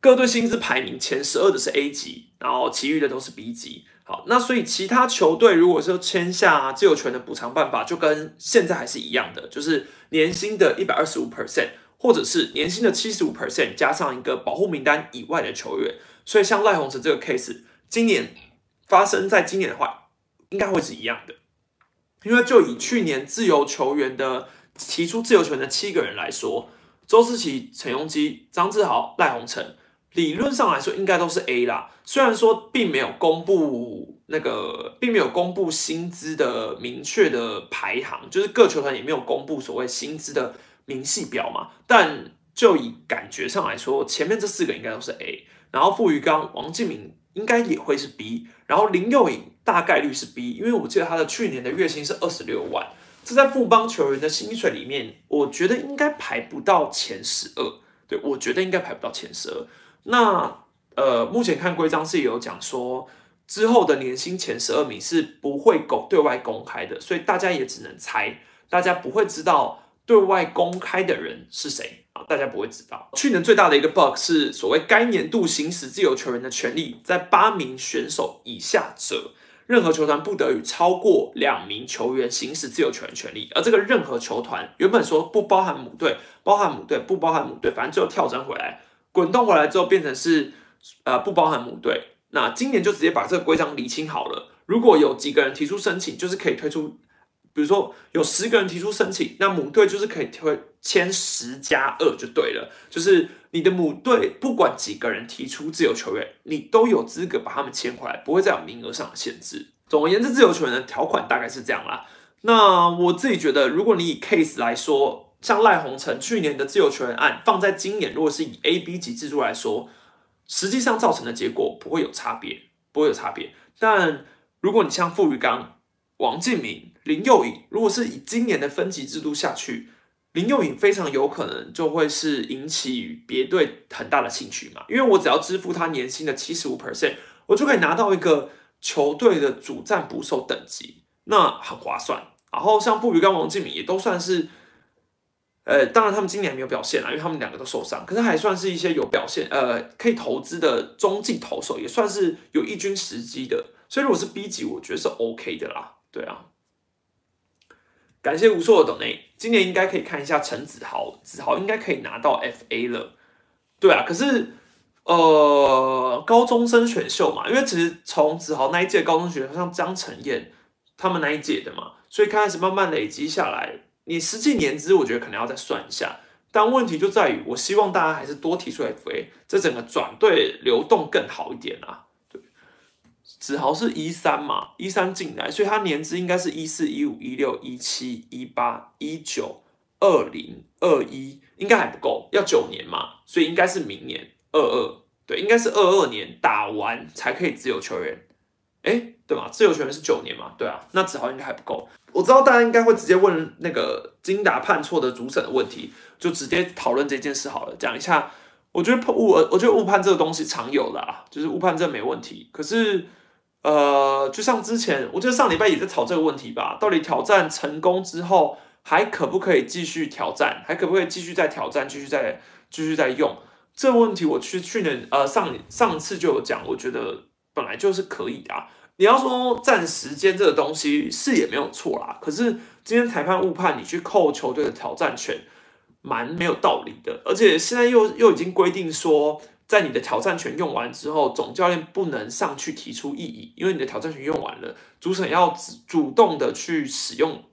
各队薪资排名前十二的是 A 级，然后其余的都是 B 级。好，那所以其他球队如果说签下自由权的补偿办法，就跟现在还是一样的，就是年薪的一百二十五 percent，或者是年薪的七十五 percent 加上一个保护名单以外的球员。所以像赖鸿成这个 case，今年发生在今年的话，应该会是一样的。因为就以去年自由球员的提出自由权的七个人来说，周思琪、陈庸基、张志豪、赖鸿成。理论上来说，应该都是 A 啦。虽然说并没有公布那个，并没有公布薪资的明确的排行，就是各球团也没有公布所谓薪资的明细表嘛。但就以感觉上来说，前面这四个应该都是 A。然后傅余刚、王敬明应该也会是 B。然后林佑颖大概率是 B，因为我记得他的去年的月薪是二十六万，这在富邦球员的薪水里面，我觉得应该排不到前十二。对我觉得应该排不到前十二。那呃，目前看规章是有讲说，之后的年薪前十二名是不会公对外公开的，所以大家也只能猜，大家不会知道对外公开的人是谁啊，大家不会知道。去年最大的一个 bug 是所谓该年度行使自由球员的权利在八名选手以下者，任何球团不得与超过两名球员行使自由球员权利，而这个任何球团原本说不包含母队，包含母队不包含母队，反正最后跳转回来。滚动回来之后变成是，呃，不包含母队。那今年就直接把这个规章理清好了。如果有几个人提出申请，就是可以推出，比如说有十个人提出申请，那母队就是可以推签十加二就对了。就是你的母队不管几个人提出自由球员，你都有资格把他们签回来，不会再有名额上的限制。总而言之，自由球员的条款大概是这样啦。那我自己觉得，如果你以 case 来说，像赖鸿成去年的自由球员案放在今年，如果是以 A、B 级制度来说，实际上造成的结果不会有差别，不会有差别。但如果你像傅余刚、王敬明、林佑颖，如果是以今年的分级制度下去，林佑颖非常有可能就会是引起别队很大的兴趣嘛，因为我只要支付他年薪的七十五 percent，我就可以拿到一个球队的主战捕手等级，那很划算。然后像傅余刚、王敬明也都算是。呃，当然他们今年没有表现啦，因为他们两个都受伤，可是还算是一些有表现，呃，可以投资的中继投手，也算是有一军时机的。所以如果是 B 级，我觉得是 OK 的啦。对啊，感谢无数的等内，今年应该可以看一下陈子豪，子豪应该可以拿到 FA 了。对啊，可是呃，高中生选秀嘛，因为其实从子豪那一届高中选秀，像张晨燕他们那一届的嘛，所以开始慢慢累积下来。你实际年资，我觉得可能要再算一下，但问题就在于，我希望大家还是多提出 FA，这整个转队流动更好一点啊。对，子豪是一三嘛，一三进来，所以他年资应该是一四、一五、一六、一七、一八、一九、二零、二一，应该还不够，要九年嘛，所以应该是明年二二，对，应该是二二年打完才可以自由球员，哎，对吗？自由球员是九年嘛，对啊，那子豪应该还不够。我知道大家应该会直接问那个金达判错的主审的问题，就直接讨论这件事好了。讲一下，我觉得误，我觉得误判这个东西常有的啊，就是误判这没问题。可是，呃，就像之前，我觉得上礼拜也在吵这个问题吧，到底挑战成功之后还可不可以继续挑战？还可不可以继续再挑战？继续再继续再用？这个问题我去去年呃上上次就有讲，我觉得本来就是可以的啊。你要说占时间这个东西是也没有错啦，可是今天裁判误判，你去扣球队的挑战权，蛮没有道理的。而且现在又又已经规定说。在你的挑战权用完之后，总教练不能上去提出异议，因为你的挑战权用完了，主审要主主动的去使用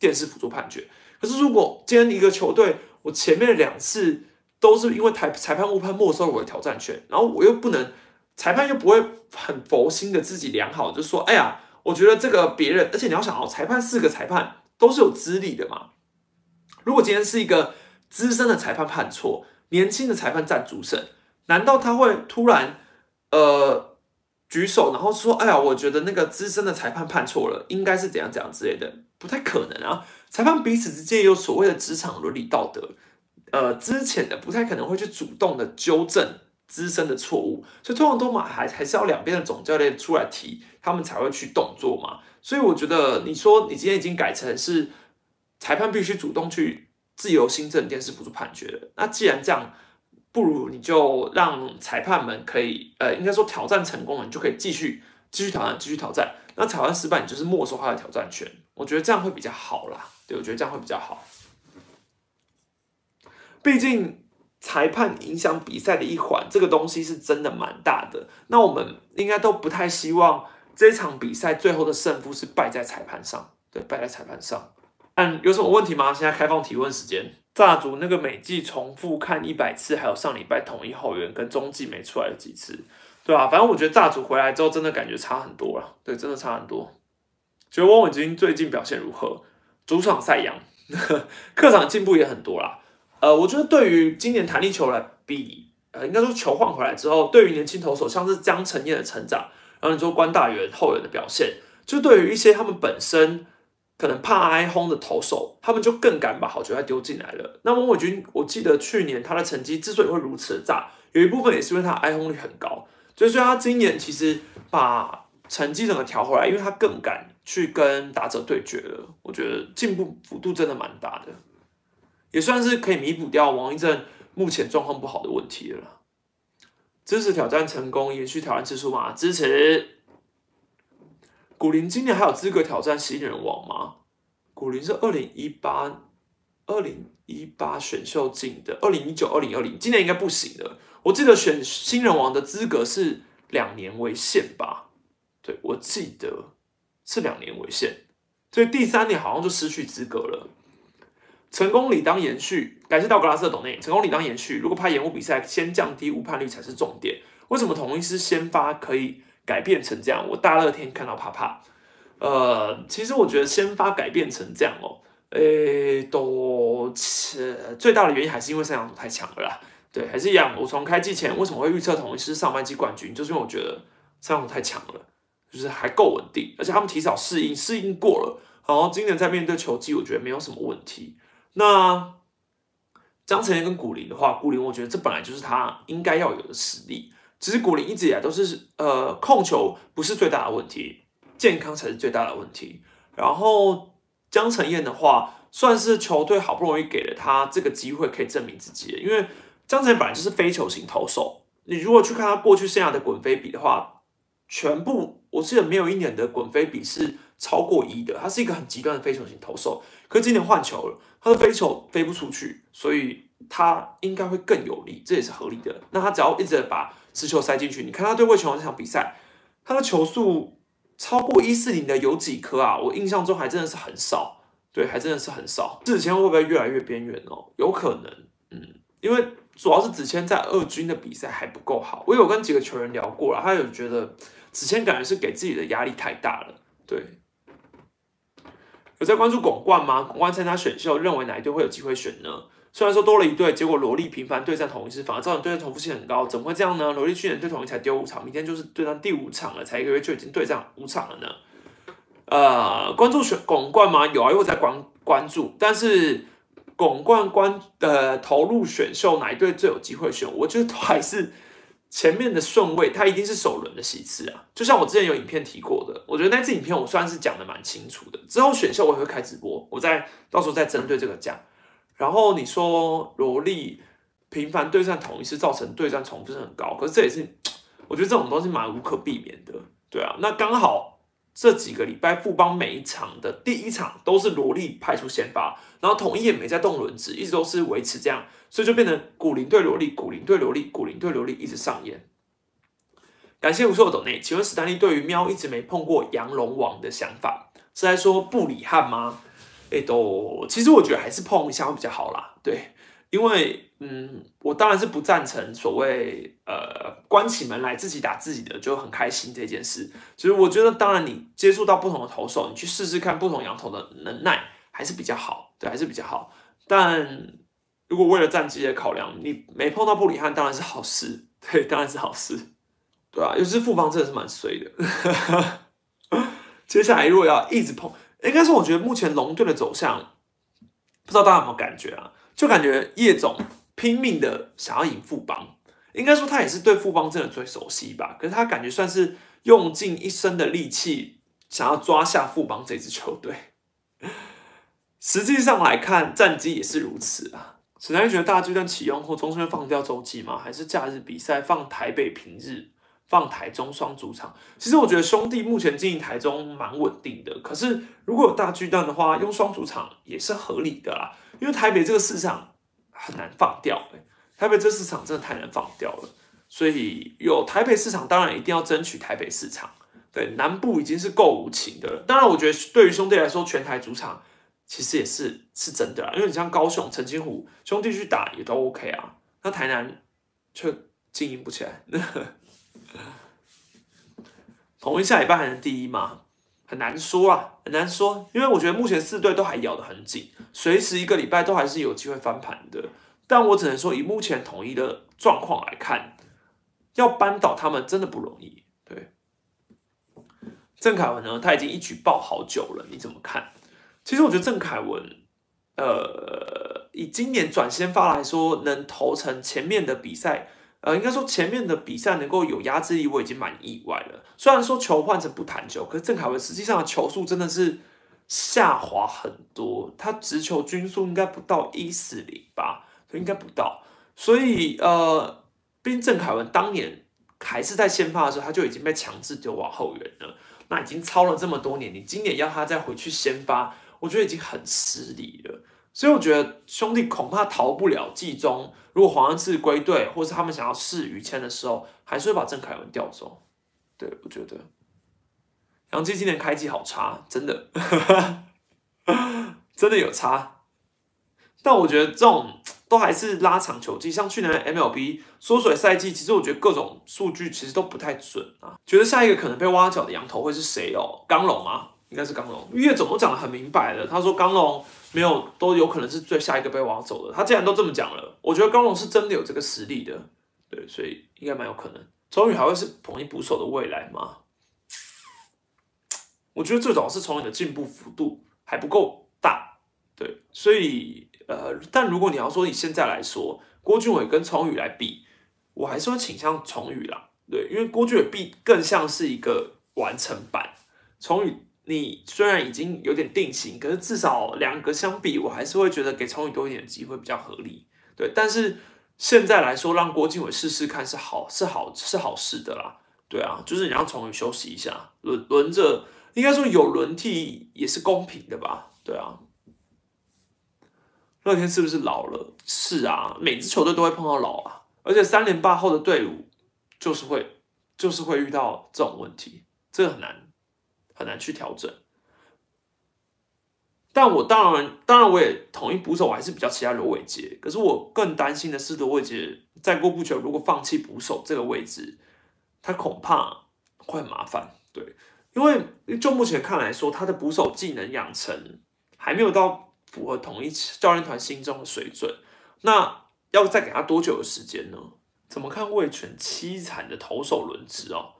电视辅助判决。可是如果今天一个球队，我前面两次都是因为裁裁判误判没收了我的挑战权，然后我又不能，裁判又不会很佛心的自己良好，就说，哎呀，我觉得这个别人，而且你要想哦，裁判四个裁判都是有资历的嘛。如果今天是一个资深的裁判判错，年轻的裁判占主审。难道他会突然，呃，举手，然后说：“哎呀，我觉得那个资深的裁判判错了，应该是怎样怎样之类的，不太可能啊。裁判彼此之间有所谓的职场伦理道德，呃，之前的不太可能会去主动的纠正资深的错误，所以通常都嘛还还是要两边的总教练出来提，他们才会去动作嘛。所以我觉得你说你今天已经改成是裁判必须主动去自由新政电视辅助判决了，那既然这样。不如你就让裁判们可以，呃，应该说挑战成功了，你就可以继续继续挑战，继续挑战。那挑战失败，你就是没收他的挑战权。我觉得这样会比较好啦。对，我觉得这样会比较好。毕竟裁判影响比赛的一环，这个东西是真的蛮大的。那我们应该都不太希望这场比赛最后的胜负是败在裁判上。对，败在裁判上。嗯，有什么问题吗？现在开放提问时间。炸组那个每季重复看一百次，还有上礼拜统一后援跟中继没出来的几次，对吧？反正我觉得炸组回来之后，真的感觉差很多了。对，真的差很多。觉得汪伟军最近表现如何？主场赛扬，<laughs> 客场进步也很多啦。呃，我觉得对于今年弹力球来比，呃，应该说球换回来之后，对于年轻投手，像是江承彦的成长，然后你说关大元后援的表现，就对于一些他们本身。可能怕挨轰的投手，他们就更敢把好球带丢进来了。那翁伟军，我记得去年他的成绩之所以会如此的炸，有一部分也是因为他挨轰率很高。所以说他今年其实把成绩整个调回来，因为他更敢去跟打者对决了。我觉得进步幅度真的蛮大的，也算是可以弥补掉王一正目前状况不好的问题了。支持挑战成功，延续挑战次数吗？支持。古林今年还有资格挑战新人王吗？古林是二零一八、二零一八选秀进的，二零一九、二零二零，今年应该不行了。我记得选新人王的资格是两年为限吧？对，我记得是两年为限，所以第三年好像就失去资格了。成功理当延续，感谢道格拉斯的董内。成功理当延续，如果怕延误比赛，先降低误判率才是重点。为什么统一师先发可以？改变成这样，我大热天看到怕怕。呃，其实我觉得先发改变成这样哦，诶，都最大的原因还是因为三阳组太强了啦。对，还是一样。我从开季前为什么会预测统一师上半季冠军，就是因为我觉得三阳组太强了，就是还够稳定，而且他们提早适应，适应过了，然后今年在面对球季，我觉得没有什么问题。那张成燕跟古林的话，古林我觉得这本来就是他应该要有的实力。其实古林一直以来都是，呃，控球不是最大的问题，健康才是最大的问题。然后江成燕的话，算是球队好不容易给了他这个机会，可以证明自己。因为江承彦本来就是非球型投手，你如果去看他过去剩下的滚飞比的话，全部我记得没有一年的滚飞比是超过一的。他是一个很极端的非球型投手，可是今年换球了，他的飞球飞不出去，所以他应该会更有利，这也是合理的。那他只要一直把直球塞进去，你看他对魏全龙这场比赛，他的球速超过一四零的有几颗啊？我印象中还真的是很少，对，还真的是很少。子谦会不会越来越边缘哦？有可能，嗯，因为主要是子谦在二军的比赛还不够好。我有跟几个球员聊过了，他有觉得子谦感觉是给自己的压力太大了。对，有在关注巩冠吗？巩冠参加选秀，认为哪一队会有机会选呢？虽然说多了一队，结果罗莉频繁对战同一师，反而造成对战重复性很高，怎么会这样呢？罗莉去年对统一才丢五场，明天就是对战第五场了，才一个月就已经对战五场了呢。呃，关注选巩冠吗？有啊，又在关关注，但是巩冠关呃投入选秀哪一队最有机会选？我觉得都还是前面的顺位，它一定是首轮的席次啊。就像我之前有影片提过的，我觉得那次影片我算是讲的蛮清楚的。之后选秀我也会开直播，我再到时候再针对这个讲。然后你说萝莉频繁对战同一次造成对战重复是很高，可是这也是我觉得这种东西蛮无可避免的，对啊。那刚好这几个礼拜富邦每一场的第一场都是萝莉派出先发，然后统一也没在动轮子，一直都是维持这样，所以就变成古林对萝莉，古林对萝莉，古林对萝莉一直上演。感谢无数的抖内，请问史丹利对于喵一直没碰过羊龙王的想法是在说布里汉吗？哎，都其实我觉得还是碰一下会比较好啦。对，因为嗯，我当然是不赞成所谓呃关起门来自己打自己的就很开心这件事。其实我觉得，当然你接触到不同的投手，你去试试看不同羊头的能耐还是比较好，对，还是比较好。但如果为了战绩的考量，你没碰到布里汉当然是好事，对，当然是好事，对啊，有时副帮真的是蛮衰的。<laughs> 接下来如果要一直碰。应该是我觉得目前龙队的走向，不知道大家有没有感觉啊？就感觉叶总拼命的想要赢富邦，应该说他也是对富邦真的最熟悉吧。可是他感觉算是用尽一生的力气，想要抓下富邦这支球队。实际上来看，战绩也是如此啊。史丹觉得大巨蛋启用后，中顺放掉周记吗？还是假日比赛放台北平日？放台中双主场，其实我觉得兄弟目前经营台中蛮稳定的。可是如果有大巨蛋的话，用双主场也是合理的啦。因为台北这个市场很难放掉，台北这市场真的太难放掉了。所以有台北市场，当然一定要争取台北市场。对，南部已经是够无情的了。当然，我觉得对于兄弟来说，全台主场其实也是是真的啦。因为你像高雄、陈金湖兄弟去打也都 OK 啊，那台南却经营不起来。<laughs> <laughs> 同一下礼拜还能第一吗？很难说啊，很难说，因为我觉得目前四队都还咬得很紧，随时一个礼拜都还是有机会翻盘的。但我只能说，以目前统一的状况来看，要扳倒他们真的不容易。对，郑凯文呢，他已经一举爆好久了，你怎么看？其实我觉得郑凯文，呃，以今年转先发来说，能投成前面的比赛。呃，应该说前面的比赛能够有压制力，我已经蛮意外了。虽然说球换成不弹球，可是郑凯文实际上的球速真的是下滑很多，他直球均速应该不到一四零吧，应该不到。所以呃，毕竟郑凯文当年还是在先发的时候，他就已经被强制丢往后援了。那已经超了这么多年，你今年要他再回去先发，我觉得已经很失礼了。所以我觉得兄弟恐怕逃不了季中。如果黄安志归队，或是他们想要试于谦的时候，还是会把郑凯文调走。对我觉得，杨基今年开季好差，真的，<laughs> 真的有差。但我觉得这种都还是拉长球季，像去年 MLB 缩水赛季，其实我觉得各种数据其实都不太准啊。觉得下一个可能被挖角的羊头会是谁哦？刚龙吗？应该是刚龙。岳总都讲的很明白了，他说刚龙。没有，都有可能是最下一个被挖走的。他既然都这么讲了，我觉得高龙是真的有这个实力的，对，所以应该蛮有可能。崇宇还会是统一捕手的未来吗？我觉得最早是崇宇的进步幅度还不够大，对，所以呃，但如果你要说以现在来说，郭俊伟跟崇宇来比，我还是会倾向崇宇啦，对，因为郭俊伟比更像是一个完成版，崇宇。你虽然已经有点定型，可是至少两个相比，我还是会觉得给崇宇多一点机会比较合理。对，但是现在来说，让郭靖伟试试看是好，是好，是好事的啦。对啊，就是你让崇宇休息一下，轮轮着，应该说有轮替也是公平的吧？对啊。乐天是不是老了？是啊，每支球队都会碰到老啊，而且三连霸后的队伍就是会，就是会遇到这种问题，这个很难。很难去调整，但我当然，当然我也同意捕手，我还是比较期待罗伟杰。可是我更担心的是罗伟杰再过不久，如果放弃捕手这个位置，他恐怕会很麻烦。对，因为就目前看来说，他的捕手技能养成还没有到符合统一教练团心中的水准。那要再给他多久的时间呢？怎么看魏权凄惨的投手轮值哦？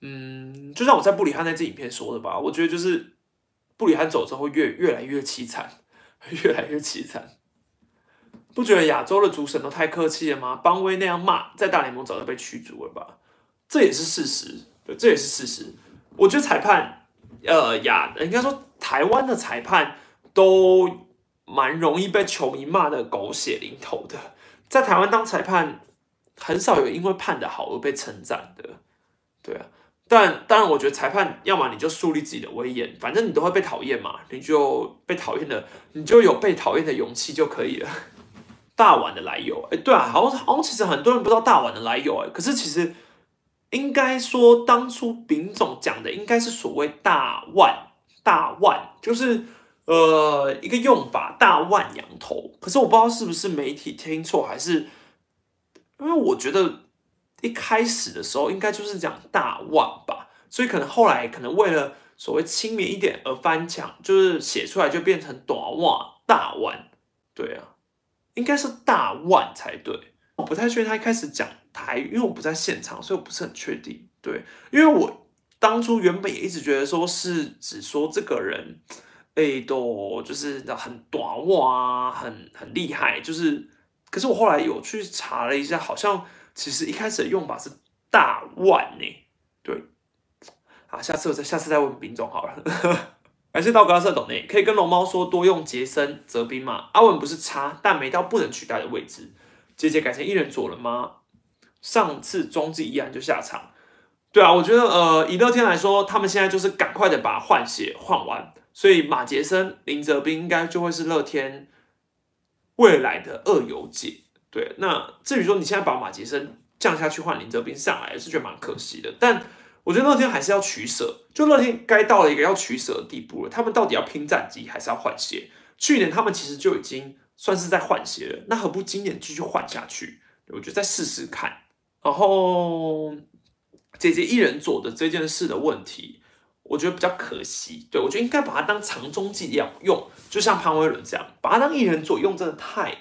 嗯，就像我在布里汉那支影片说的吧，我觉得就是布里汉走之后越越来越凄惨，<laughs> 越来越凄惨。不觉得亚洲的主审都太客气了吗？邦威那样骂，在大联盟早就被驱逐了吧？这也是事实，对，这也是事实。我觉得裁判，呃，亚应该说台湾的裁判都蛮容易被球迷骂的狗血淋头的。在台湾当裁判，很少有因为判的好而被称赞的，对啊。但当然，我觉得裁判要么你就树立自己的威严，反正你都会被讨厌嘛，你就被讨厌的，你就有被讨厌的勇气就可以了。大碗的来由，哎，对啊，好像好像其实很多人不知道大碗的来由，哎，可是其实应该说当初丙总讲的应该是所谓大腕，大腕就是呃一个用法，大腕羊头。可是我不知道是不是媒体听错，还是因为我觉得。一开始的时候应该就是讲大腕吧，所以可能后来可能为了所谓亲民一点而翻墙，就是写出来就变成短腕大腕，对啊，应该是大腕才对。我不太确定他一开始讲台语，因为我不在现场，所以我不是很确定。对，因为我当初原本也一直觉得说是只说这个人，哎，都就是很短腕啊，很很厉害，就是，可是我后来有去查了一下，好像。其实一开始的用法是大万呢，对，好，下次我再下次再问兵总好了。<laughs> 感谢道格拉斯董内，可以跟龙猫说多用杰森泽兵吗？阿文不是差，但没到不能取代的位置。姐姐改成一人左了吗？上次中继依然就下场。对啊，我觉得呃，以乐天来说，他们现在就是赶快的把换血换完，所以马杰森、林泽斌应该就会是乐天未来的二游界。对，那至于说你现在把马杰森降下去换林哲斌上来，是觉得蛮可惜的。但我觉得乐天还是要取舍，就乐天该到了一个要取舍的地步了。他们到底要拼战绩，还是要换鞋？去年他们其实就已经算是在换鞋了，那何不今年继续换下去？我觉得再试试看。然后姐姐一人做的这件事的问题，我觉得比较可惜。对我觉得应该把它当长中计一样用，就像潘威伦这样，把它当一人做用，真的太。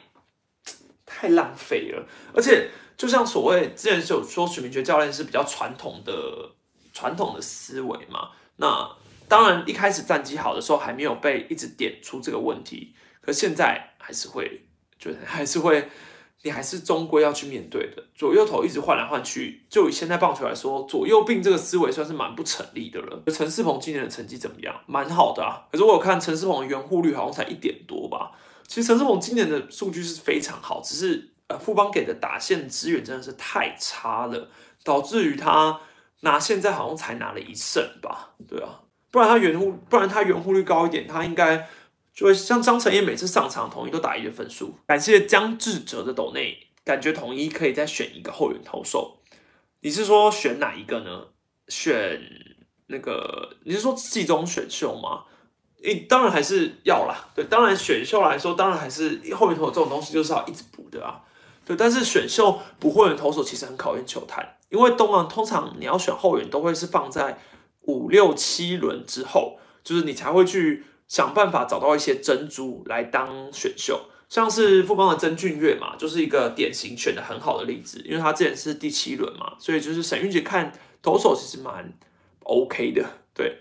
太浪费了，而且就像所谓之前就有说许明觉教练是比较传统的传统的思维嘛，那当然一开始战绩好的时候还没有被一直点出这个问题，可现在还是会觉得还是会，你还是终归要去面对的。左右头一直换来换去，就以现在棒球来说，左右并这个思维算是蛮不成立的了。陈世鹏今年的成绩怎么样？蛮好的啊，可是我有看陈世鹏的圆护率好像才一点多吧。其实陈世鹏今年的数据是非常好，只是呃富邦给的打线资源真的是太差了，导致于他拿现在好像才拿了一胜吧，对啊，不然他圆护不然他圆护率高一点，他应该就会像张成业每次上场统一都打一的分数。感谢江志哲的斗内，感觉统一可以再选一个后援投手，你是说选哪一个呢？选那个你是说季中选秀吗？诶，当然还是要啦，对，当然选秀来说，当然还是后面投手这种东西就是要一直补的啊，对，但是选秀补后援投手其实很考验球探，因为东岸通常你要选后援都会是放在五六七轮之后，就是你才会去想办法找到一些珍珠来当选秀，像是富邦的曾俊岳嘛，就是一个典型选的很好的例子，因为他之前是第七轮嘛，所以就是沈玉杰看投手其实蛮 OK 的，对。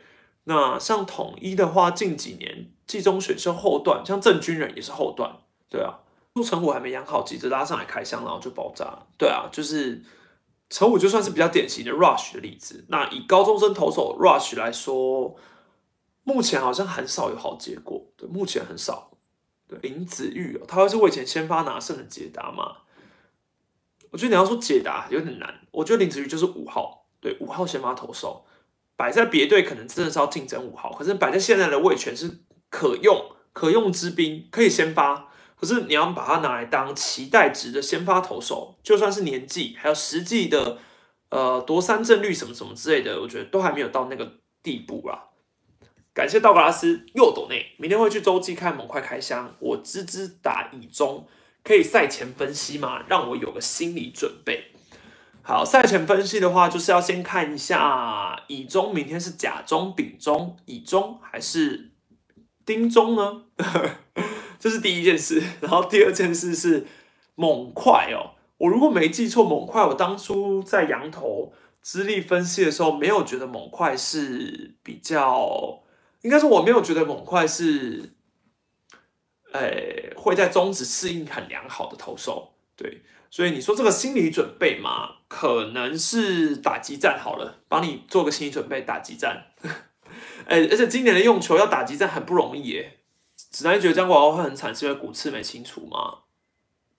那像统一的话，近几年季中选秀后段，像郑军人也是后段，对啊，陆成虎还没养好，急着拉上来开箱，然后就爆炸，对啊，就是成虎就算是比较典型的 rush 的例子。那以高中生投手 rush 来说，目前好像很少有好结果，对，目前很少。对林子玉，他会是我以前先发拿胜的解答吗？我觉得你要说解答有点难，我觉得林子玉就是五号，对，五号先发投手。摆在别队可能真的是要竞争五号，可是摆在现在的位权是可用可用之兵，可以先发。可是你要把它拿来当期待值的先发投手，就算是年纪还有实际的呃夺三阵率什么什么之类的，我觉得都还没有到那个地步啊。感谢道格拉斯右斗内，明天会去洲际看猛快开箱，我支支打乙中，可以赛前分析吗？让我有个心理准备。好，赛前分析的话，就是要先看一下乙中明天是甲中、丙中、乙中还是丁中呢？<laughs> 这是第一件事。然后第二件事是猛快哦，我如果没记错，猛快我当初在羊头资历分析的时候，没有觉得猛快是比较，应该说我没有觉得猛快是，呃，会在中职适应很良好的投手。对，所以你说这个心理准备嘛，可能是打击战好了，帮你做个心理准备，打击战。<laughs> 哎，而且今年的用球要打击战很不容易耶。只能觉得张国豪会很惨，是因为骨刺没清除吗？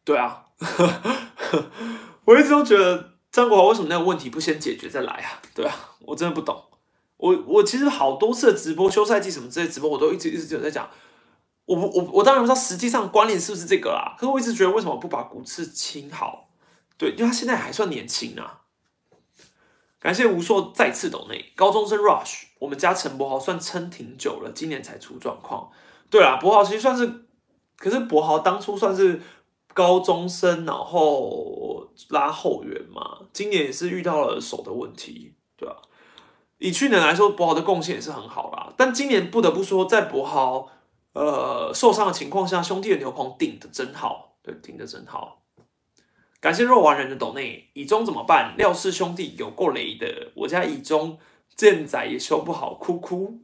对啊，<laughs> 我一直都觉得张国豪为什么那个问题不先解决再来啊？对啊，我真的不懂。我我其实好多次直播休赛季什么之类直播，我都一直一直有在讲。我不我我当然不知道实际上关联是不是这个啦，可是我一直觉得为什么不把骨刺清好？对，因为他现在还算年轻啊。感谢吴硕再次抖内高中生 Rush，我们家陈柏豪算撑挺久了，今年才出状况。对啊，柏豪其实算是，可是柏豪当初算是高中生，然后拉后援嘛，今年也是遇到了手的问题，对吧？以去年来说，柏豪的贡献也是很好啦，但今年不得不说，在柏豪呃受伤的情况下，兄弟的牛棚顶的真好，对，顶的真好。感谢肉丸人的抖内，以中怎么办？廖氏兄弟有过雷的，我家以中健仔也修不好，哭哭。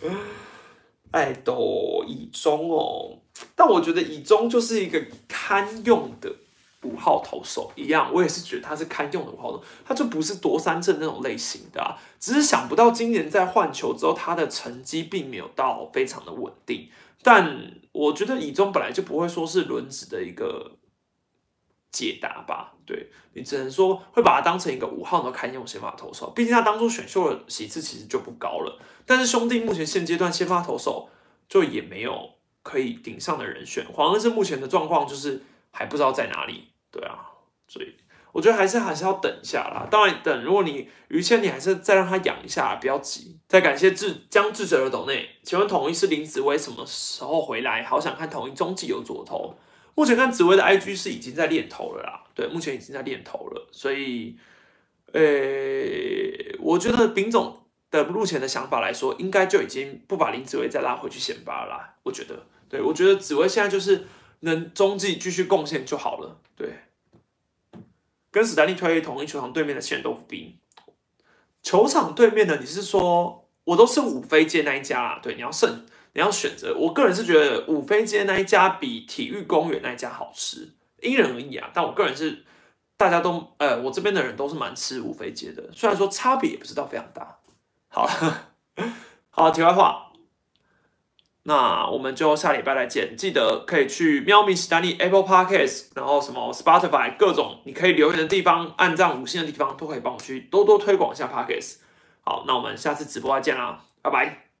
<laughs> 爱豆以中哦，但我觉得以中就是一个堪用的五号投手一样，我也是觉得他是堪用的五号投，他就不是夺三阵那种类型的啊。只是想不到今年在换球之后，他的成绩并没有到非常的稳定。但我觉得以中本来就不会说是轮子的一个。解答吧，对你只能说会把他当成一个五号的堪用先发投手，毕竟他当初选秀的席次其实就不高了。但是兄弟目前现阶段先发投手就也没有可以顶上的人选，黄恩是目前的状况就是还不知道在哪里，对啊，所以我觉得还是还是要等一下啦。当然等，如果你于谦你还是再让他养一下，不要急。再感谢志将志者的斗内，请问统一是林子威什么时候回来？好想看统一中继有左投。目前看紫薇的 IG 是已经在练头了啦，对，目前已经在练头了，所以，呃，我觉得丙总的目前的想法来说，应该就已经不把林紫薇再拉回去选拔了。我觉得，对我觉得紫薇现在就是能中继继续贡献就好了。对，跟史丹利推同一球场对面的鲜豆腐冰，球场对面的你是说我都是五飞街那一家啦？对，你要胜。你要选择，我个人是觉得五飞街那一家比体育公园那一家好吃，因人而异啊。但我个人是，大家都，呃，我这边的人都是蛮吃五飞街的，虽然说差别也不知道非常大。好了，<laughs> 好，题外话，那我们就下礼拜来见。记得可以去喵咪史丹利 Apple Podcast，然后什么 Spotify 各种你可以留言的地方，按赞五星的地方，都可以帮我去多多推广一下 Podcast。好，那我们下次直播再见啦，拜拜。